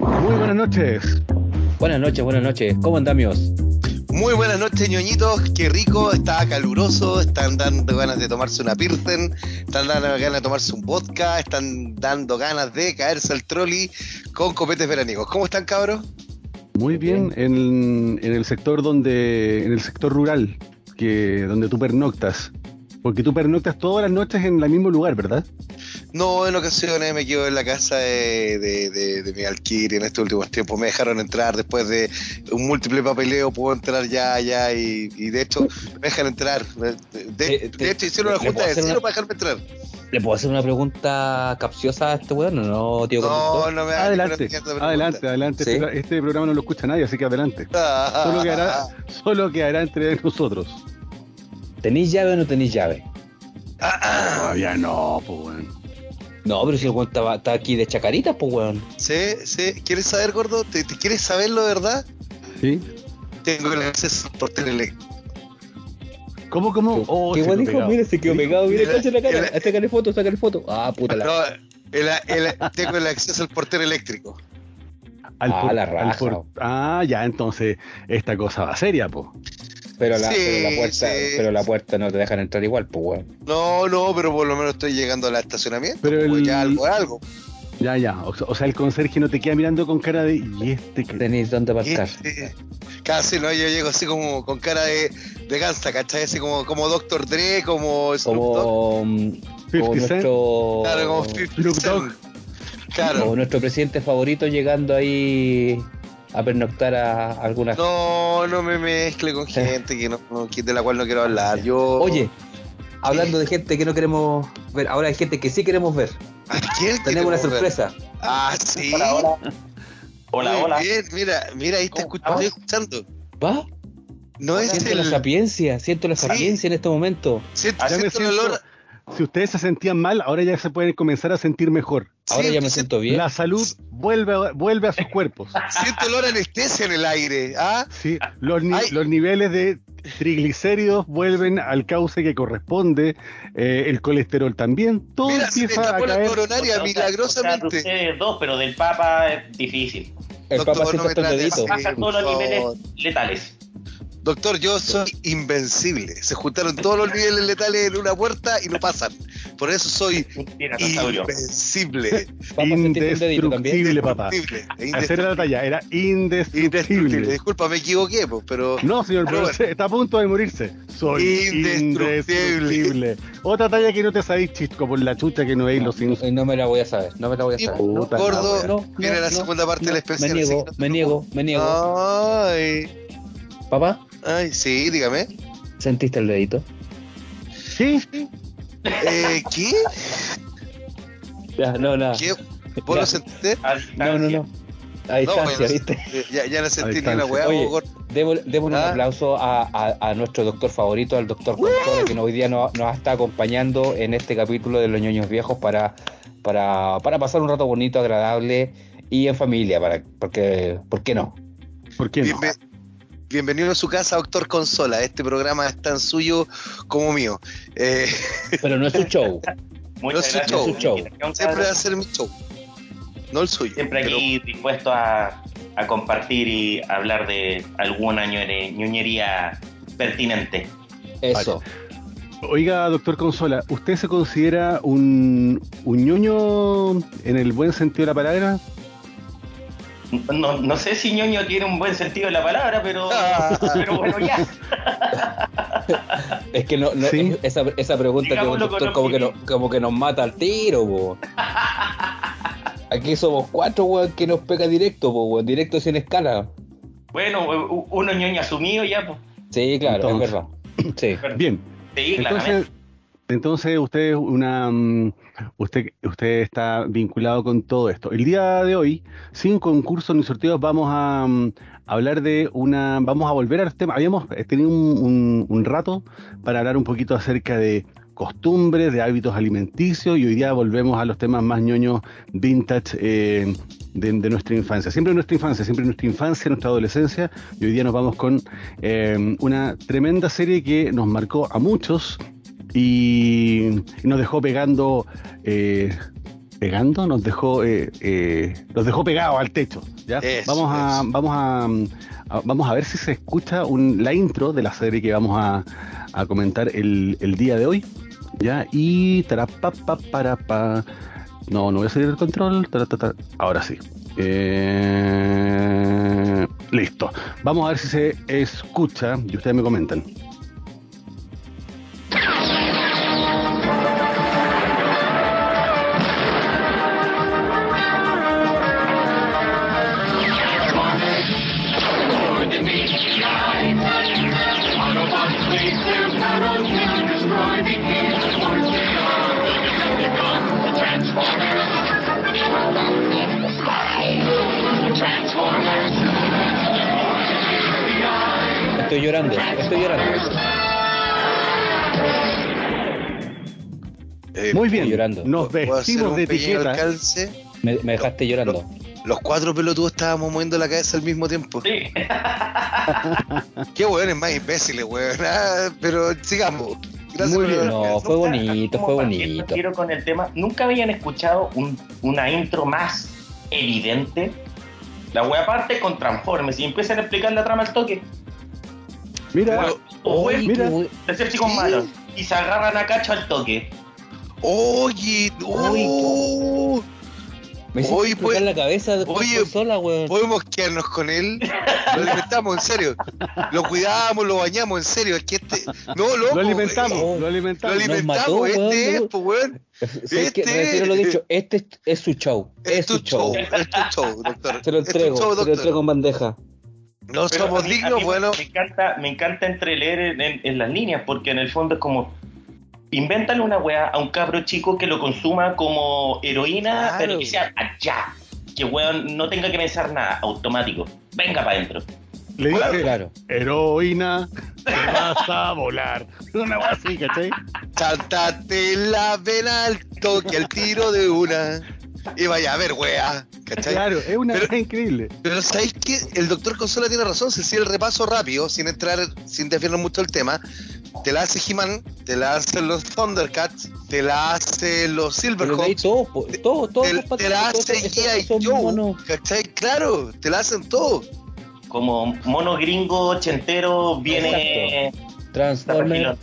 Muy buenas noches. Buenas noches, buenas noches. ¿Cómo andamos? Muy buenas noches, ñoñitos. Qué rico, está caluroso, están dando ganas de tomarse una Pilsen, están dando ganas de tomarse un vodka, están dando ganas de caerse al trolley con copetes veranicos. ¿Cómo están, cabros? Muy bien, en, en el sector donde, en el sector rural, que donde tú pernoctas. Porque tú pernoctas todas las noches en el mismo lugar, ¿verdad? No, en ocasiones me quedo en la casa de, de, de, de mi alquiler en estos últimos tiempos. Me dejaron entrar después de un múltiple papeleo, puedo entrar ya, ya, y, y de hecho me dejan entrar. De, Eh, de hecho hicieron una ¿le junta de vecinos una- para dejarme entrar. ¿Le puedo hacer una pregunta capciosa a este weón o no, tío? No, no me Adelante, adelante, adelante. Sí. Este, este programa no lo escucha nadie, así que adelante. Ah, Solo quedará, solo quedará entre nosotros. ¿Tenéis llave o no tenéis llave? Todavía no, pues, weón. No, pero si el weón está, está aquí de chacaritas, pues weón. Sí, sí. ¿Quieres saber, gordo? ¿Te, te quieres saberlo de verdad? ¿Sí? Tengo el acceso por teléfono. ¿Cómo, cómo? Oh, ¿Qué se weón dijo? pegado. Mira, se quedó pegado. Mira, cacha la cara. el- Sácale foto, sácale foto. Ah, puta la. No, el, el- tengo el acceso al portero eléctrico. al Ah, por- la al raja. por- ah, ya, entonces esta cosa va seria, pues. Pero la, Sí, pero la puerta, sí. pero la puerta no te dejan entrar igual, pues weón. No, no, pero por lo menos estoy llegando al estacionamiento. Pero pues el- ya algo algo. Ya, ya. O, o sea, el conserje no te queda mirando con cara de. ¿Y este que Tenéis dónde aparcar. Este, casi no, yo llego así como con cara de, de gansa, ¿cachai? Así como, como Dr. Dre, como Snoop Dogg. Como, mm, 50 como nuestro, Claro, como 50 Snoop Cent. Dogg. Claro. como nuestro presidente favorito llegando ahí a pernoctar a algunas. No, no me mezcle con gente que no, de la cual no quiero hablar. Yo. Oye, hablando de gente que no queremos ver, ahora hay gente que sí queremos ver. ¿a quién Tenemos una ver? sorpresa. Ah, sí. Hola, hola. Hola, Muy hola. bien, mira, mira, ahí te ¿Cómo escucho, estoy escuchando. ¿Va? No es Siento la sapiencia, siento la Sí. sapiencia en este momento. Siento, siento el siento- olor. Si ustedes se sentían mal, ahora ya se pueden comenzar a sentir mejor. Ahora Sí, ya me siento bien. La salud vuelve a, vuelve a sus cuerpos. Siento olor a anestesia en el aire. ¿Ah? Sí, los, ni- Ay. los niveles de triglicéridos vuelven al cauce que corresponde, eh, el colesterol también, todo Mira, se empieza a tapó la caer. coronaria O sea, o sea, de milagrosamente. ustedes dos, pero del Papa es difícil. El Doctor, papá no siempre me está trates dedito. por todos los niveles letales. Doctor, yo soy invencible. Se juntaron todos los niveles letales en una puerta y no pasan. Por eso soy Mentira, invencible. Indestructible, papá. Hacer la talla, era Indestructible. indestructible. Disculpa, me equivoqué, pues, pero. No, señor, Pero bueno. está a punto de morirse. Soy Indestructible. indestructible. Otra talla que no te sabéis, chisco, por la chucha que no veis los Simpsons. No, no me la voy a saber, no me la voy a saber. La gordo. No, viene no, la no, segunda parte no, del especial. Me niego, no me niego, me niego. Ay, Papá, ay, sí, dígame. ¿sentiste el dedito? ¿Qué? Eh, ¿Qué? Ya, no, nada. ¿Qué? ¿Vos lo sentiste? No, no, no. A distancia, ¿viste? Ya, ya no sentí ni una weá, Oye, vos, gordo. Debo, démosle un Ah. aplauso a, a- a nuestro doctor favorito, al doctor Consola, que hoy día nos, nos está acompañando en este capítulo de Los ñoños viejos para, para, para pasar un rato bonito, agradable y en familia, para, porque, ¿por qué no? ¿Por qué no? Bienve- Bienvenido a su casa, doctor Consola. Este programa es tan suyo como mío. Eh, Pero no es su show. Muchas No es su gracias show. invitación, siempre va a ser mi show, no el suyo. Siempre aquí dispuesto a, a compartir y hablar de alguna ñoñería pertinente. Eso. Oiga, doctor Consola, ¿usted se considera un, un ñoño en el buen sentido de la palabra? No, no sé si ñoño tiene un buen sentido de la palabra, pero, Ah. pero bueno, ya. Es que no, no Sí. esa, esa pregunta que doctor como que, no- como que nos mata al tiro, po. Aquí somos cuatro, weón, que nos pega directo, po, weón, directo sin escala. Bueno, uno ñoño asumido ya, pues. Sí, claro, Entonces. es verdad. Sí. Bien, Sí, claramente. entonces, entonces usted es una mm, usted, usted está vinculado con todo esto. El día de hoy, sin concursos ni sorteos, vamos a mm, hablar de una, vamos a volver al tema. Habíamos tenido un, rato para hablar un poquito acerca de costumbres, de hábitos alimenticios y hoy día volvemos a los temas más ñoños vintage eh, de, de nuestra infancia. Siempre nuestra infancia, siempre nuestra infancia, nuestra adolescencia y hoy día nos vamos con eh, una tremenda serie que nos marcó a muchos y, y nos dejó pegando eh, pegando, nos dejó, eh, eh, nos dejó pegados al techo. ¿ya? Eso, vamos, a, eso. vamos, a, a- vamos a ver si se escucha un, la intro de la serie que vamos a, a comentar el, el día de hoy. ¿ya? Y tarapa, pa, para, pa. No, no voy a salir del control. Ahora sí. Eh, listo. Vamos a ver si se escucha y ustedes me comentan. Estoy llorando. Eh, Muy bien. llorando. Nos ¿puedo hacer vestimos de etiqueta. alcance? Me, me dejaste llorando. Los cuatro pelotudos estábamos moviendo la cabeza al mismo tiempo. Sí. Qué weones más imbéciles, weón. Ah, pero sigamos. Gracias Muy bien. No, fue Nunca, bonito, fue bonito. Quiero con el tema. ¿Nunca habían escuchado un- una intro más evidente? La wea parte con Transformers y empiezan a explicar la trama al toque. Mira, Pero- O Oye, fue mira. Decepticons Sí. malos y se agarran a cacho al toque. Oye, oh, me Oye, pues- la cabeza de oye, sola, weón. podemos quedarnos con él. Lo alimentamos, en serio. Lo cuidamos, lo bañamos, en serio. Es que este. No, loco. lo alimentamos, eh, lo Lo alimentamos. Nos alimentamos, mató, este weón, es, pues, weón. Este- Retiro lo dicho, este es, es su show. Es tu show, es tu show, doctor. Se lo Es tu entrego, show, se lo entrego en bandeja. No Pero somos mí- dignos, bueno. Me encanta, me encanta entreleer en, en- en las líneas, porque en el fondo es como. Invéntale una wea a un cabro chico que lo consuma como heroína, Claro. pero que sea allá. Que weón no tenga que pensar nada, automático. Venga para adentro. Le dice, Claro. heroína, te vas a volar. Una cosa así, ¿cachai? Saltate la vena al toque, al tiro de una. Y vaya a ver, wea. ¿Cachai? Claro, es una Pero- cosa increíble. Pero ¿sabéis que El doctor Consola tiene razón. Si sigue el repaso rápido, sin entrar, sin desviarnos mucho el tema, te la hace He-Man, te la hacen los Thundercats, te la hacen los Silverhawks, todo, todo, todo. te, la hace Joe, monos. ¿cachai? Claro, te la hacen todo. Como mono gringo ochentero viene. Transformer,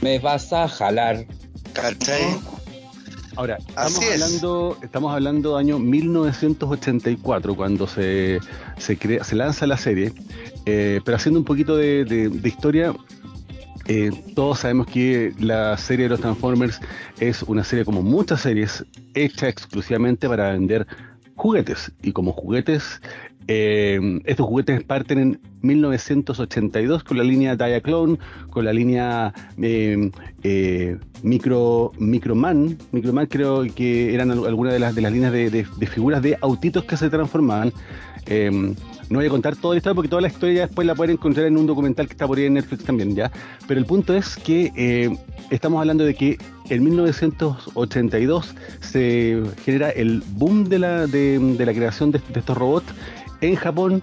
me vas a jalar. ¿cachai? Ahora, estamos Así es. hablando, estamos hablando año 1984, cuando se, se, crea, se lanza la serie, eh, pero haciendo un poquito de, de- de historia, eh, todos sabemos que la serie de los Transformers es una serie como muchas series, hecha exclusivamente para vender juguetes, y como juguetes, eh, estos juguetes parten en 1982 con la línea Diaclone, con la línea eh, eh, Micro, Microman, Microman creo que eran al- algunas de las, de las líneas de, figuras de autitos que se transformaban. Eh, no voy a contar toda la historia porque toda la historia después la pueden encontrar en un documental que está por ahí en Netflix también, ¿ya? Pero el punto es que eh, estamos hablando de que en 1982 se genera el boom de la, de, la creación de estos robots en Japón.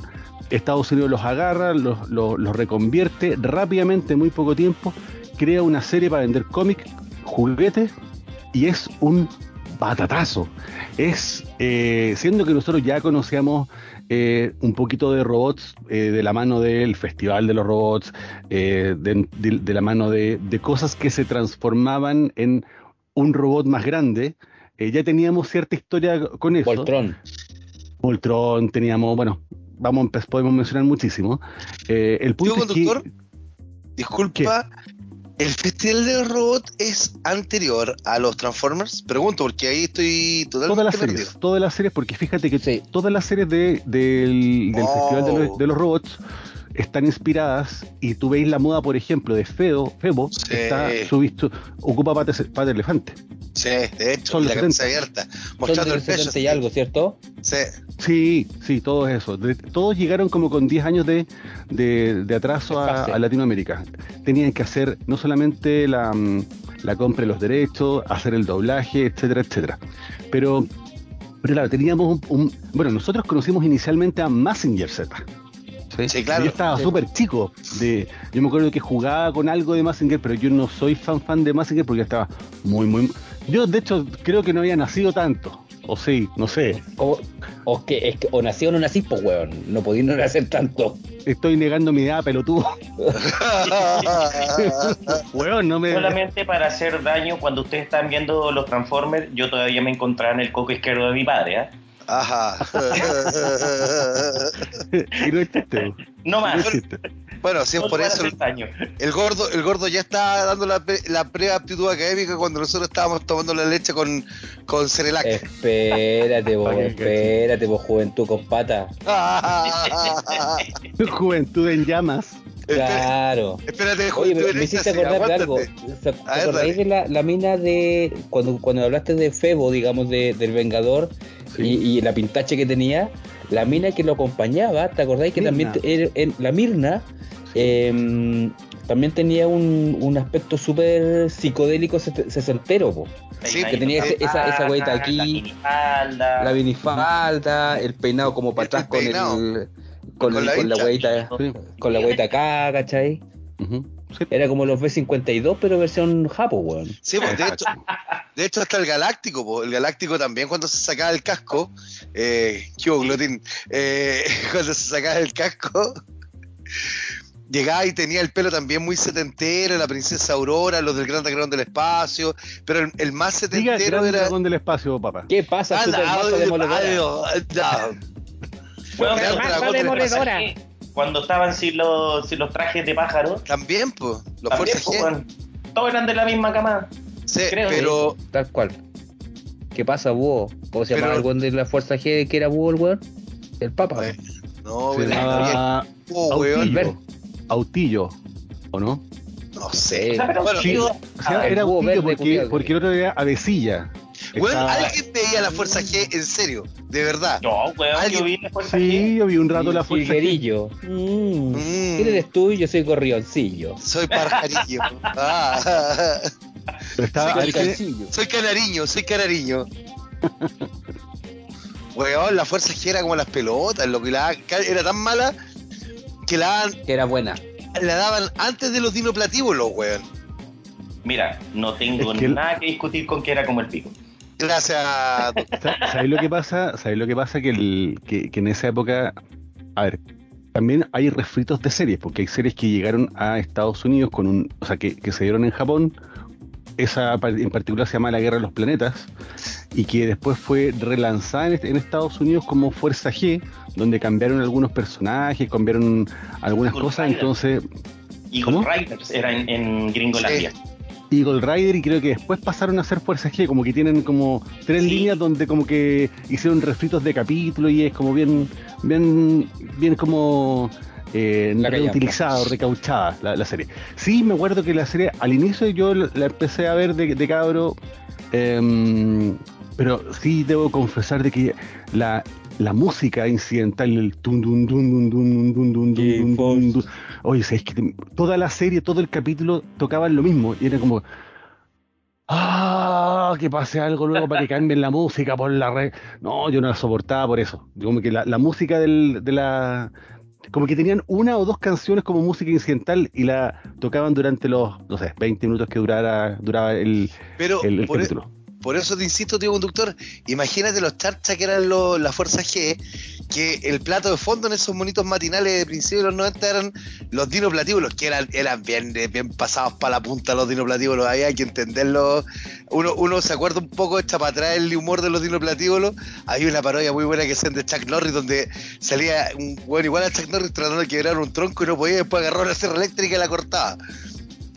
Estados Unidos los agarra, los, reconvierte rápidamente, en muy poco tiempo, crea una serie para vender cómics, juguetes, y es un batatazo. Es, eh, siendo que nosotros ya conocíamos eh, un poquito de robots eh, de la mano del Festival de los Robots, eh, de, la mano de, de cosas que se transformaban en un robot más grande, eh, ya teníamos cierta historia con eso. Voltron. Voltron, teníamos, bueno, vamos, podemos mencionar muchísimo. Eh, el punto Digo, es que- conductor, Disculpa, ¿el Festival de los Robots es anterior a los Transformers? Pregunto, porque ahí estoy todas totalmente las perdido. series, todas las series, porque fíjate que Sí. todas las series de- del, del Oh. Festival de los, de los Robots están inspiradas y tú veis la moda, por ejemplo, de Feo, Febo, Sí. está subisto, ocupa patas pata de elefante. Sí, de hecho, Son la cabeza abierta, mostrando el pecho. 70 y algo, ¿cierto? Sí, Sí, sí, todo eso. De- todos llegaron como con 10 años de, de- de atraso a Latinoamérica. Tenían que hacer no solamente la, mm, la compra de los derechos, hacer el doblaje, etcétera, etcétera. Pero, pero claro, teníamos un, un- Bueno, nosotros conocimos inicialmente a Massinger Z. Sí, claro. Yo estaba Sí. súper chico. De, yo me acuerdo que jugaba con algo de Massinger, pero yo no soy fan fan de Massinger porque estaba muy, muy... Yo, de hecho, creo que no había nacido tanto. O sí, no sé. O, o que, es que, o nací o no nací, pues weón. No podí no nacer tanto. Estoy negando mi edad, pelotudo. Weón, no me. Solamente para hacer daño cuando ustedes están viendo los Transformers, yo todavía me encontraba en el coco izquierdo de mi padre, ¿ah? Ajá. y no es chiste, weón. No más. no bueno, si es por eso, el gordo, el gordo ya está dando la, pre- la preaptitud académica cuando nosotros estábamos tomando la leche con, con Cerelac. Espérate, vos, espérate, vos, juventud con pata. Juventud en llamas. Claro. Espérate, Oye, juventud me, en me hiciste acordar de algo. aguántate. ¿Se- A ¿Te acordáis de la, la mina de. Cuando, cuando hablaste de Febo, digamos, de, del Vengador Sí. y, y la pintache que tenía? La mina que lo acompañaba, ¿te acordáis que Mirna. también. en- la Mirna. em, también tenía un, un aspecto súper psicodélico ses- sesentero, po. Sí, que tenía ese- esa- esa hueita aquí, La minifalda, el peinado como para atrás con el. Con, Con la con la Sí. con la acá, ¿cachai? Ujú. Sí. Era como los B52, pero versión japo, weón. Sí, pues, de hecho, de hecho hasta el Galáctico, po. el Galáctico también cuando se sacaba el casco, eh, ¿qué hubo, Glotín? Eh, cuando se sacaba el casco, llegaba y tenía el pelo también muy setentero, la princesa Aurora, los del Gran Dragón del Espacio, pero el, el más Diga setentero gran era... dragón del espacio, papá. ¿Qué pasa, Ah. Bueno, Gran Dragón del. Cuando estaban sin los, sin los trajes de pájaro, También, pues, los también, Fuerzas G. weón, todos eran de la misma cama. Sí, creo, pero Tal cual. ¿Qué pasa, búho? ¿Cómo se Pero- llamaba el de la Fuerza G que era búho el weón? El Papa. Eh, no, Se llamaba Oh, weón, Autillo. Autillo, ¿o no? no sé. Pero Bueno, Sí, o sea, Ah, el era búho Autillo verde, porque, porque el otro era Avecilla. Weón, Estaba- alguien veía la Fuerza G en serio, de verdad. No, weón, Alguien- yo vi la fuerza Sí, G. yo vi un rato la fuerza. G. Mm. Mm. ¿Quién eres tú? Yo soy Gorrioncillo. Soy pajarillo. Ah, estaba, ¿quién- Gorrioncillo. soy canariño, soy canariño. Weón, la fuerza G era como las pelotas, lo que la era tan mala que la, daban- Que era buena. la daban antes de los dinoplatíbulos, weón. Mira, no tengo Es que el- nada que discutir con que era como el pico. Gracias. Sa- ¿Sabéis lo que pasa? ¿Sabéis lo que pasa? Que, el, que, que en esa época, a ver, también hay refritos de series, porque hay series que llegaron a Estados Unidos con un, o sea, que, que se dieron en Japón, esa par- en particular se llama La Guerra de los Planetas, y que después fue relanzada en, est- en Estados Unidos como Fuerza G, donde cambiaron algunos personajes, cambiaron algunas Eagle cosas, Rider. entonces Eagle ¿Cómo? Riders era en, en Gringolandia. Eagle Rider y creo que después pasaron a ser Fuerza G, como que tienen como tres Sí. líneas donde como que hicieron refritos de capítulo y es como bien, bien, bien como eh, La callampa. reutilizado, recauchada la, la serie. Sí, me acuerdo que la serie al inicio yo la la empecé a ver de, de cabro, em, pero sí debo confesar de que la, la música incidental, el tum dun dun dun dun dun dun dun Oye, ¿sabes que toda la serie, todo el capítulo tocaban lo mismo y era como ah, que pase algo luego para que cambien la música por la red. No, yo no la soportaba por eso. Como que la, la música del, de la como que tenían una o dos canciones como música incidental y la tocaban durante los, no sé, 20 minutos que durara, duraba el, pero e- capítulo por eso te insisto, tío conductor, imagínate los charchas que eran los, la Fuerza G, que el plato de fondo en esos monitos matinales de principios de los 90 eran los dinoplatíbulos, que eran, eran bien, bien pasados para la punta los dinoplatíbulos, hay que entenderlo. Uno, uno se acuerda un poco, echa para atrás el humor de los dinoplatíbulos. Hay una parodia muy buena que hacen de Chuck Norris, donde salía un bueno igual a Chuck Norris tratando de quebrar un tronco y no podía, después agarró la sierra eléctrica y la cortaba.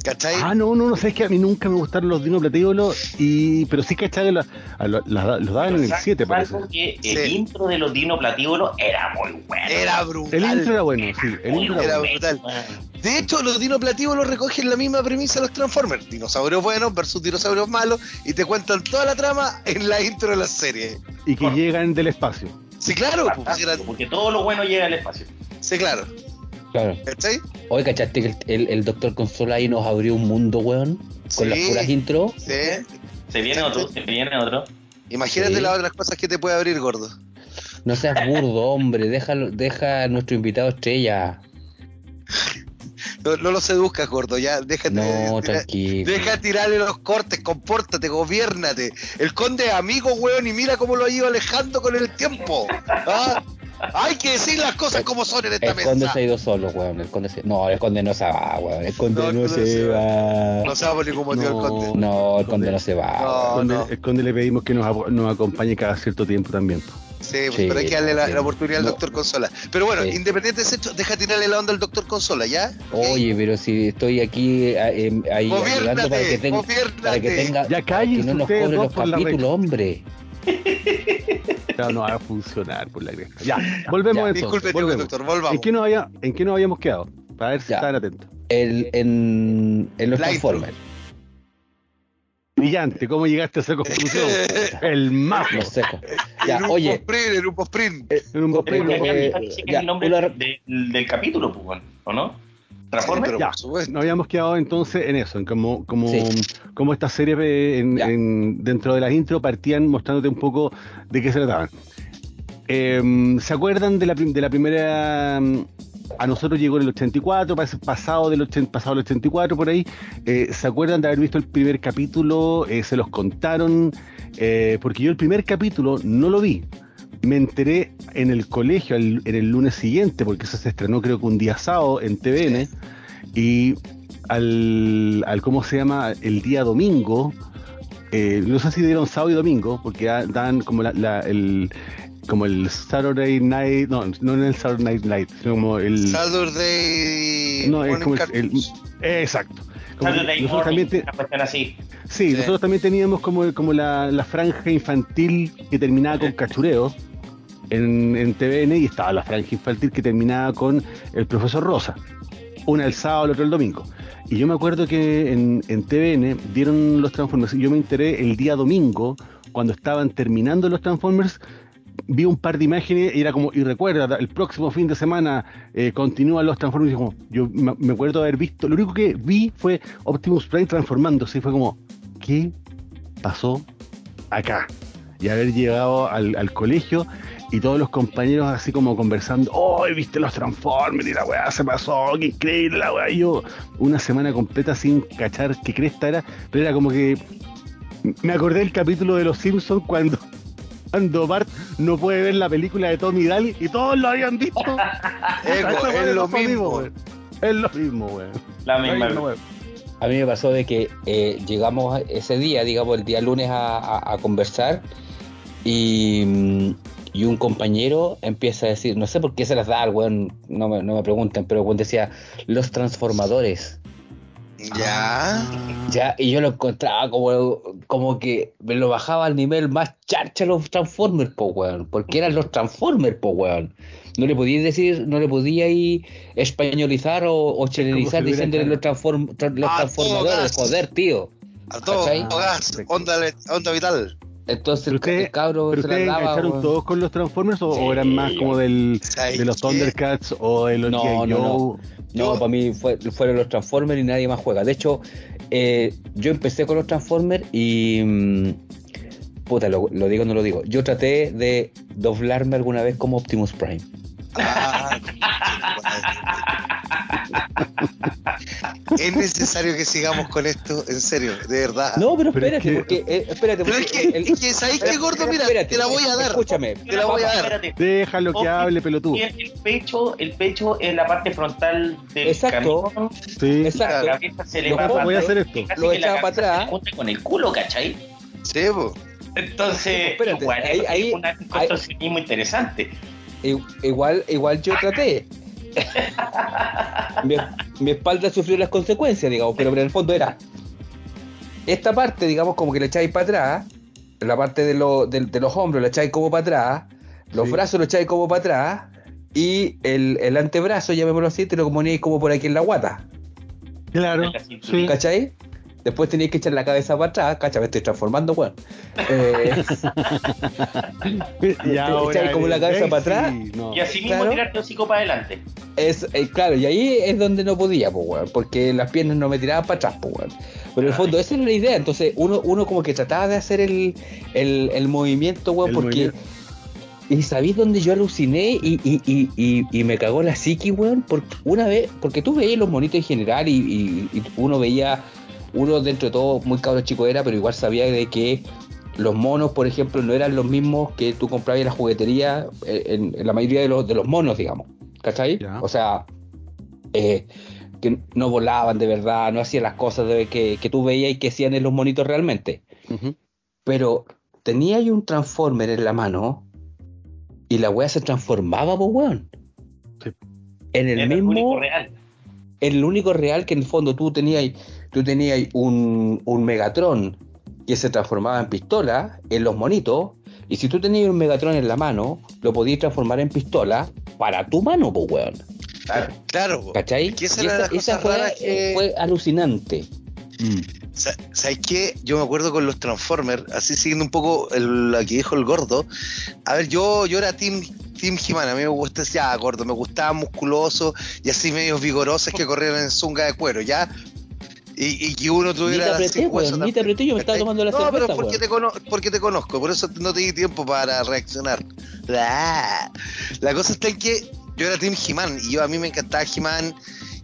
¿Cachai? Ah, no, no, no, sé, es que a mí nunca me gustaron los dinoplatíbulos, y, pero sí cachai, la- a lo- la- los daban en el ¿Sabes 7, parece. que Sí. el intro de los dinoplatíbulos era muy bueno. Era brutal. El intro era bueno, sí, el intro era brutal. bueno. De hecho, los dinoplatíbulos recogen la misma premisa de los Transformers. Dinosaurios buenos versus dinosaurios malos. Y te cuentan toda la trama en la intro de la serie. Y que llegan del espacio. Sí, claro. Pues, porque todo lo bueno llega al espacio. sí, claro. Claro. ¿Cachai? Oye, ¿cachaste que el, el, el Doctor Consola ahí nos abrió un mundo, weón? Con Sí. las puras intros. Sí. Se viene otro, se viene otro. Imagínate Sí. las otras cosas que te puede abrir, gordo. No seas burdo, hombre. Déjalo, deja a nuestro invitado estrella. No, no lo seduzcas, gordo, ya, déjate. No, tira- tranquilo. Deja de tirarle los cortes, compórtate, gobiérnate. El conde es amigo, weón, y mira cómo lo ha ido alejando con el tiempo. ¿Ah? Hay que decir las cosas como son en esta El conde mesa. se ha ido solo, weón. El conde se... No, el conde no se va, weón. El conde No, no, el conde se se va. No sabe por ningún motivo No. el conde. No, el conde no se va. No. weón. Conde- no. El conde le pedimos que nos, nos acompañe cada cierto tiempo también. Sí, pues, Sí, pero hay que darle la, sí. la oportunidad al No. doctor Consola. Pero bueno, Sí. independiente de eso, deja tirarle la onda al doctor Consola, ¿ya? Oye, pero si estoy aquí eh, eh, ahí para que, tenga, para que tenga Ya para que no nos cobre los capítulos, hombre. Claro, no va a funcionar por la cresta. Ya, volvemos Ya, entonces. Disculpe, volvemos. doctor, volvamos. ¿En qué, nos había- ¿En qué nos habíamos quedado? Para ver si Ya. están atentos. El, en, en los intro. Transformers. Brillante, ¿cómo llegaste a esa conclusión? El mazo. No sé. Ya, en un oye, posprint, en un posprint. En un eh, el nombre de- del capítulo, pues, ¿o no? Sí, Transformers. pero Ya. por supuesto. Nos habíamos quedado entonces en eso, en cómo, cómo, Sí. cómo estas series eh, en- Ya. en- dentro de las intro partían mostrándote un poco de qué se trataban. Em, ¿Se acuerdan de la, de la primera... mm, A nosotros llegó en el 84, pas- pasado del 80, pasado el 84 por ahí. Eh, ¿Se acuerdan de haber visto el primer capítulo? Eh, ¿Se los contaron? Eh, porque yo el primer capítulo no lo vi. Me enteré en el colegio el- en el lunes siguiente, porque eso se estrenó creo que un día sábado en TVN. Y al, al ¿cómo se llama? El día domingo, eh, no sé si dieron sábado y domingo, porque da- dan como la, la- el como el Saturday Night, no, no en el Saturday Night Night, sino como el Saturday no, es como el- exacto. Como que Saturday nosotros también te- una cuestión así. sí, Sí. nosotros también teníamos como, como la, la franja infantil que terminaba con cachureo en, en TVN y estaba la franja infantil que terminaba con el profesor Rosa. Una el sábado, la otra el domingo. Y yo me acuerdo que en, en TVN dieron los Transformers y yo me enteré el día domingo, cuando estaban terminando los Transformers, vi un par de imágenes y era como, y recuerda, el próximo fin de semana eh, continúan los Transformers. Como, yo me me acuerdo haber visto, lo único que vi fue Optimus Prime transformándose y fue como, ¿qué pasó acá? Y haber llegado al, al colegio y todos los compañeros así como conversando, ¡oh, viste los Transformers! Y la weá se pasó, qué increíble la weá. Y yo una semana completa sin cachar qué cresta era, pero era como que me acordé del capítulo de Los Simpsons cuando, cuando Bart no puede ver la película de Tommy Daly y todos lo habían Esa weá es lo mismo. weón. Es lo mismo, weón. La misma. no. A mí me pasó de que eh, llegamos ese día, digamos, el día lunes a, a- a conversar y, mm, y un compañero empieza a decir, no sé por qué se las da al weón, no me, no me pregunten, pero el weón decía, los transformadores. Ya. Ya, y yo lo encontraba como, como que me lo bajaba al nivel más charcha los Transformers, po weón, porque eran los Transformers, po weón. No le podía decir, no le podía ir españolizar o, o chilenizar diciéndole los, transform- tra- los transformadores, joder, tío. A todo ¿Cachai? gas, onda, onda vital. Entonces el, cabro ¿Pero se la ustedes daba. engancharon weón. todos con los Transformers o, eran más como del, ¿Sabes de los? Thundercats o de los No, no, no. Para mí fue, fueron los Transformers y nadie más juega. De hecho, eh, yo empecé con los Transformers y. mm, puta, lo, lo digo o no lo digo. Yo traté de doblarme alguna vez como Optimus Prime. Ah, es necesario que sigamos con esto, en serio, de verdad. No, pero, Pero es espérate, que- porque. eh, espérate, Pero es porque que, el- es que ¿sabes qué, gordo? Mira, espérate, te la voy a dar. Escúchame. Te la voy a dar. Espérate. Déjalo que hable, pelotudo. El, pecho, el pecho es la parte frontal del Exacto. camión. Sí. Exacto. La cabeza se le Lo va voy a hacer esto. Lo echaba para se atrás. junta con el culo, ¿cachai? Sí, po. Entonces, Espérate, igual, ahí- es ahí- un construccionismo interesante. Igual, igual yo traté. Mi, mi espalda sufrió las consecuencias, digamos, pero, en el fondo era esta parte, digamos, como que le echáis para atrás, la parte de, lo- de- de los hombros la echáis como para atrás, los Sí. brazos lo echáis como para atrás, y el, el antebrazo, llamémoslo así, te lo poníais como por aquí en la guata, Claro. Sí. ¿cachai? Después teníais que echar la cabeza para atrás, cacha, me estoy transformando, weón. Eh, echáis como la cabeza para atrás. no. Y así mismo Claro. tirarte hocico para adelante. Es, eh, claro, y ahí es donde no podía, pues, weón, porque las piernas no me tiraban para atrás, pues, weón. Pero en el fondo esa era la idea, entonces uno, uno como que trataba de hacer el, el, el movimiento, weón, El porque movimiento. y sabéis dónde yo aluciné y, y, y, y, y me cagó la psiqui, weón, porque una vez, porque tú veías los monitos en general y, y uno veía, uno dentro de todo muy cabro chico era, pero igual sabía de que los monos, por ejemplo, no eran los mismos que tú comprabas en la juguetería, eh, en, en la mayoría de los, de los monos, digamos. ¿Cachai? O sea, eh, que no volaban de verdad, no hacían las cosas de, que, que tú veías y que hacían en los monitos realmente. Pero tenía ahí un transformer en la mano y la weá se transformaba, pues weón. Sí. En el Era mismo, único real. el único real que en el fondo tú tenías, tú tenías un, un Megatron que se transformaba en pistola en los monitos. Y si tú tenías un Megatron en la mano, lo podías transformar en pistola para tu mano, pues weón. Claro. Claro. ¿Cachai? Que esa cosa fue, rara que- fue alucinante. Mm. Sa- ¿Sabes qué? Yo me acuerdo con los Transformers, así siguiendo un poco el- lo que dijo el gordo. A ver, yo, yo era Team, team He-Man, a mí me gusta, ya, gordo, me gustaba musculoso y así medios vigorosos que corrieran en zunga de cuero, ¿ya? Y, y que uno Ni te tuviera apreté, weón, ni te también, apreté, yo me estaba ¿cachai? tomando la No, cerveza, pero porque te, cono- porque te conozco, por eso no te di tiempo para reaccionar. Ah. La cosa está en que yo era Team He-Man y yo a mí me encantaba He-Man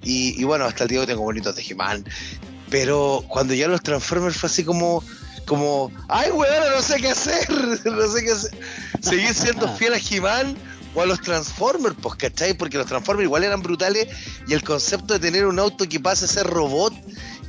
y, y bueno, hasta el día de hoy tengo bonitos de He-Man. Pero cuando ya los Transformers fue así como, como, ay weón, no sé qué hacer, no sé qué hacer. Seguir siendo fiel a He-Man o a los Transformers, pues, ¿cachai? Porque los Transformers igual eran brutales y el concepto de tener un auto que pase a ser robot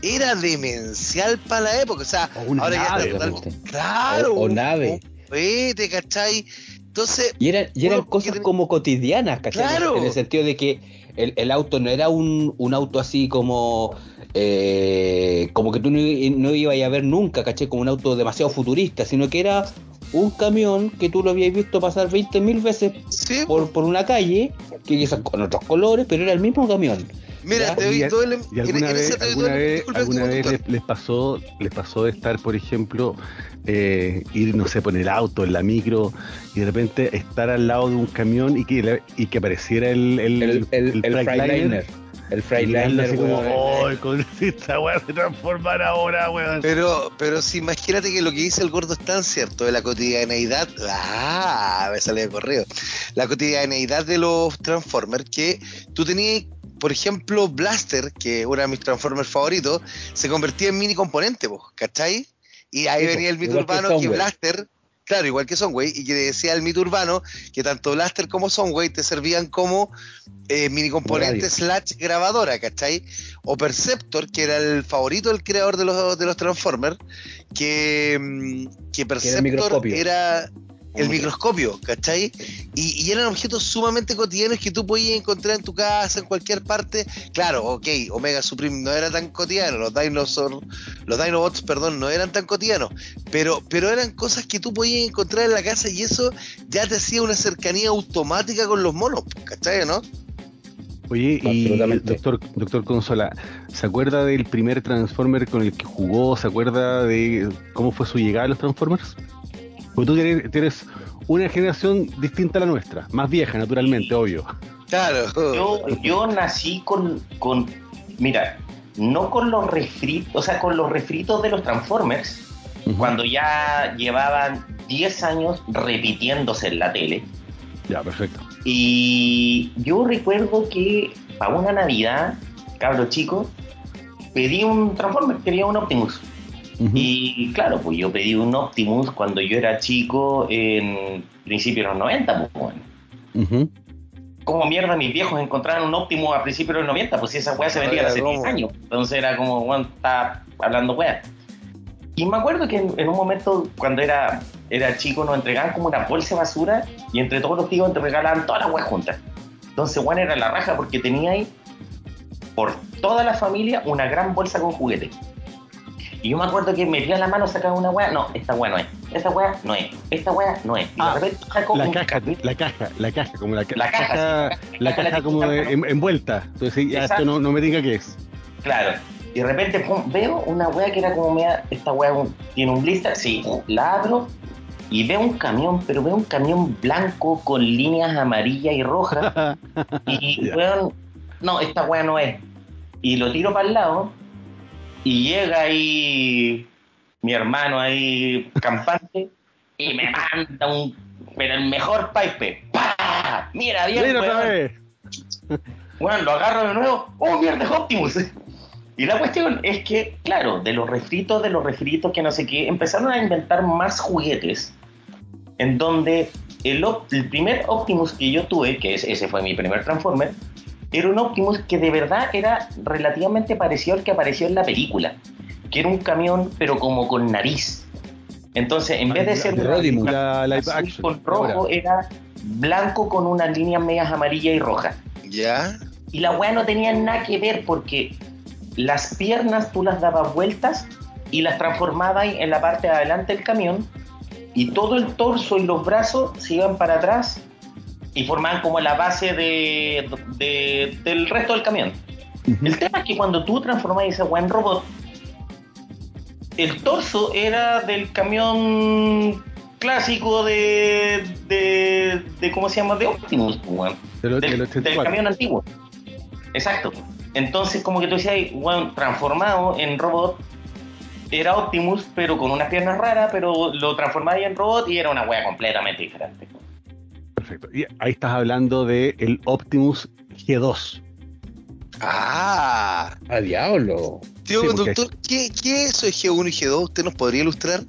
era demencial para la época. O sea, O una ahora ya nave, está total- obviamente. Claro. O- o nave. Vete, ¿cachai? Entonces, Y eran, y eran cosas ten- como cotidianas, ¿cachai? Claro. En el sentido de que el, el auto no era un, un auto así como eh, como que tú no, no ibas a ver nunca, ¿cachai? Como un auto demasiado futurista, sino que era un camión que tú lo habías visto pasar 20.000 veces sí, por, por una calle, que quizás con otros colores, pero era el mismo camión. Mira, ¿ya? te doy todo el. ¿Y alguna vez, alguna el- vez, alguna vez les, les pasó, les pasó de estar, por ejemplo, eh, ir, no sé, por el auto, en la micro, y de repente estar al lado de un camión y que, y que apareciera el, el, El, el, el, Freightliner, Freightliner. El Freightliner, así como. ¡oh, con esta weá se transformar ahora, weón! Pero, pero si imagínate que lo que dice el gordo es tan cierto de la cotidianeidad. ¡Ah! Me sale de correo. La cotidianeidad de los Transformers que tú tenías. Por ejemplo, Blaster, que es uno de mis Transformers favoritos, se convertía en mini componente, po, ¿cachai? Y ahí Sí, venía el mito que urbano que. Blaster, claro, igual que Soundwave, y que decía el mito urbano que tanto Blaster como Soundwave te servían como eh, mini componente slash grabadora, ¿cachai? O Perceptor, que era el favorito del creador de los, de los Transformers, que, mm, que Perceptor era el microscopio, ¿cachai? Y, y eran objetos sumamente cotidianos que tú podías encontrar en tu casa, en cualquier parte. Claro, ok, Omega Supreme no era tan cotidiano, los Dinosaur, los Dinobots, perdón, no eran tan cotidianos, pero, pero eran cosas que tú podías encontrar en la casa y eso ya te hacía una cercanía automática con los monos, ¿cachai, no? Oye, y Absolutamente. doctor, doctor Consola, ¿se acuerda del primer Transformer con el que jugó? ¿Se acuerda de cómo fue su llegada a los Transformers? Porque tú tienes, tienes una generación distinta a la nuestra, más vieja, naturalmente, obvio. Claro. Yo, yo nací con, con, mira, no con los refritos, o sea, con los refritos de los Transformers, cuando ya llevaban 10 años repitiéndose en la tele. Ya, perfecto. Y yo recuerdo que para una Navidad, cabro chico, pedí un Transformer, quería un Optimus. Ujú. Y claro, pues yo pedí un Optimus cuando yo era chico en principios de los 90, pues bueno. Ujú. ¿Cómo mierda mis viejos encontraron un Optimus a principios de los 90? Pues si esa weá se vendía hace 10 ¿cómo? años. Entonces era como, bueno, está hablando weá. Y me acuerdo que en, en un momento, cuando era, era chico, nos entregaban como una bolsa de basura y entre todos los tíos te regalaban todas las weas juntas. Entonces, bueno, era la raja porque tenía ahí, por toda la familia, una gran bolsa con juguetes. Y yo me acuerdo que metía la mano, sacaba una weá, no, esta weá no es, esta weá no es, esta weá no es. Y Ah, de repente saco La un caja, la caja, la caja, como la, ca- La caja, caja, sí, la caja como la de- caja. en- envuelta. Entonces, ya esto no, no me diga qué es. Claro. Y de repente pum, veo una weá que era como media, esta weá tiene un blister, sí, la abro y veo un camión, pero veo un camión blanco con líneas amarillas y rojas. Y Ya. weón, no, esta weá no es. Y lo tiro para el lado y llega ahí mi hermano ahí campante y me manda un, pero el mejor pipe. ¡Pah! Mira, bien, Mira otra vez. Bueno, lo agarro de nuevo. ¡Oh, mierda, es Optimus! Y la cuestión es que, claro, de los refritos, de los refritos que no sé qué, empezaron a inventar más juguetes en donde el primer Optimus que yo tuve, que es, ese fue mi primer Transformer, era un Optimus que de verdad era relativamente parecido al que apareció en la película, que era un camión pero como con nariz. Entonces, en vez de ser de una Rodimus. La live azul action. con rojo, ahora. era blanco con unas líneas medias amarillas y rojas. ¿Ya? Y la weá no tenía nada que ver porque las piernas tú las dabas vueltas y las transformabas en la parte de adelante del camión y todo el torso y los brazos se iban para atrás y formaban como la base de, de- del resto del camión. El tema es que cuando tú transformabas esa weá en robot, el torso era del camión clásico de, de, de ¿cómo se llama? De Optimus, pues, weón Del, del del, del 84. camión antiguo. Exacto. Entonces, como que tú decías, bueno, transformado en robot, era Optimus, pero con unas piernas raras, pero lo transformaba en robot y era una wea completamente diferente. Perfecto. Y ahí estás hablando de el Optimus G2. Ah. ¡A diablo! Tío Sí, porque- ¿qué, ¿qué es eso de G1 y G2? ¿Usted nos podría ilustrar?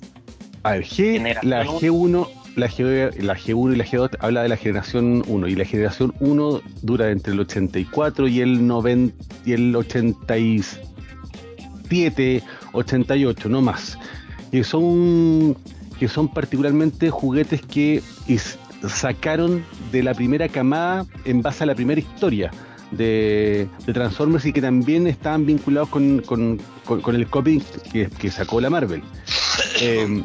A ver, G, la uno. G1, la, G, la G1 y la G2 habla de la generación 1 y la generación 1 dura entre el 84 y el 90 y el 87, 88, no más. Que son que son particularmente juguetes que is- sacaron de la primera camada en base a la primera historia de, de Transformers y que también estaban vinculados con, con- con- con el cómic que, que sacó la Marvel. Eh,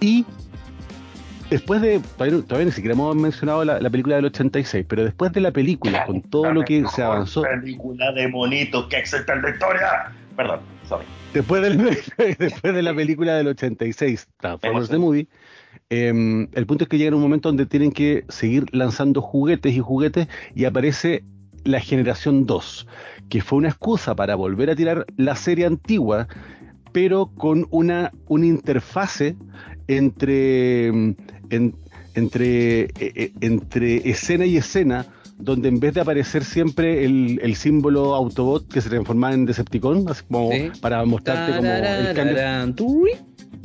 y después de, todavía, todavía ni siquiera hemos mencionado la, la película del 86, pero después de la película, con todo lo que se avanzó, película de monitos que existe en la historia. Perdón, sorry. después de, la, después de la película del 86, Transformers the Movie, eh, el punto es que llega un momento donde tienen que seguir lanzando juguetes y juguetes y aparece la generación 2, que fue una excusa para volver a tirar la serie antigua, pero con una, una interfase entre, en- entre, eh, eh, entre escena y escena, donde en vez de aparecer siempre el, el símbolo Autobot que se transformaba en Decepticon, así como Sí. para mostrarte como el cambio.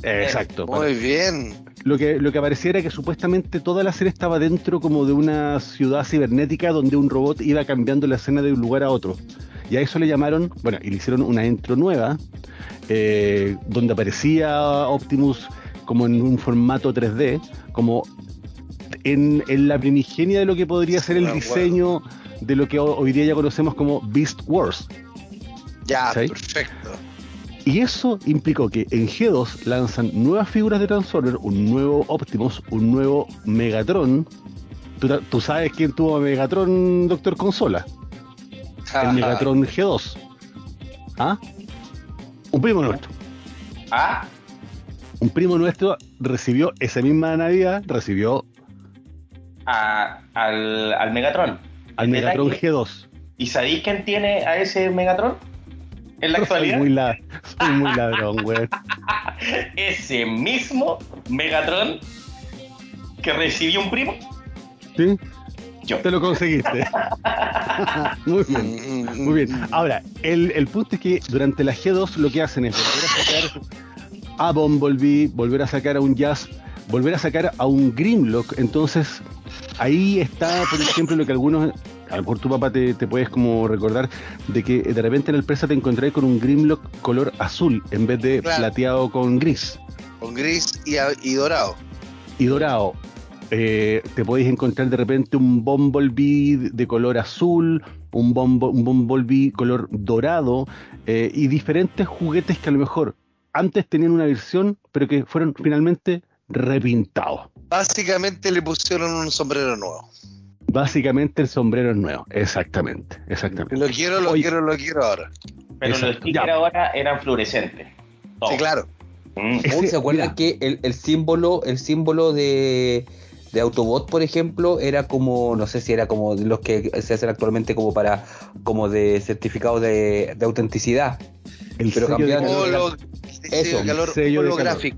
Tui. Exacto. Muy bien. lo que, lo que aparecía era que supuestamente toda la serie estaba dentro como de una ciudad cibernética donde un robot iba cambiando la escena de un lugar a otro. Y a eso le llamaron, bueno, y le hicieron una intro nueva, eh, donde aparecía Optimus como en un formato 3D, como en, en la primigenia de lo que podría ser el bueno. diseño de lo que ho- hoy día ya conocemos como Beast Wars. Ya, ¿Sí? perfecto. Y eso implicó que en G2 lanzan nuevas figuras de Transformer, un nuevo Optimus, un nuevo Megatron. ¿Tú, sabes quién tuvo a Megatron, Doctor Consola? El Megatron G2. ¿Ah? Un primo nuestro. Ah, Un primo nuestro recibió esa misma Navidad, recibió a- al, al Megatron. al Megatron detalle- G2. ¿Y sabéis quién tiene a ese Megatron? En la Soy actualidad. muy, la- soy muy ladrón, güey. Ese mismo Megatron que recibió un primo, ¿Sí? yo. Te lo conseguiste. muy bien. Mm, Muy bien. Ahora, el, el punto es que durante la G2 lo que hacen es volver a sacar a Bumblebee, volver a sacar a un Jazz, volver a sacar a un Grimlock. Entonces, ahí está, por ejemplo, lo que algunos, a lo mejor tu papá te, te puedes como recordar, de que de repente en el presa te encontré con un Grimlock color azul en vez de Claro. plateado con gris Con gris y, y dorado. y dorado. Eh, te podéis encontrar de repente un Bumblebee de color azul, un, un Bumblebee color dorado eh, y diferentes juguetes que a lo mejor antes tenían una versión, pero que fueron finalmente repintados. Básicamente le pusieron un sombrero nuevo. Básicamente el sombrero es nuevo, exactamente, exactamente. Lo quiero, lo Oye. quiero, lo quiero ahora. Pero los Exacto. stickers Ya. ahora eran fluorescentes. Sí, claro. Mm. Ese- ¿Se acuerdan mira. que el, el símbolo, el símbolo de, de Autobot, por ejemplo, era como, no sé si era como de los que se hacen actualmente como para, como de certificado de, de autenticidad? El pero sello de cambiando- calor. Holo, Eso, sello de holográfico.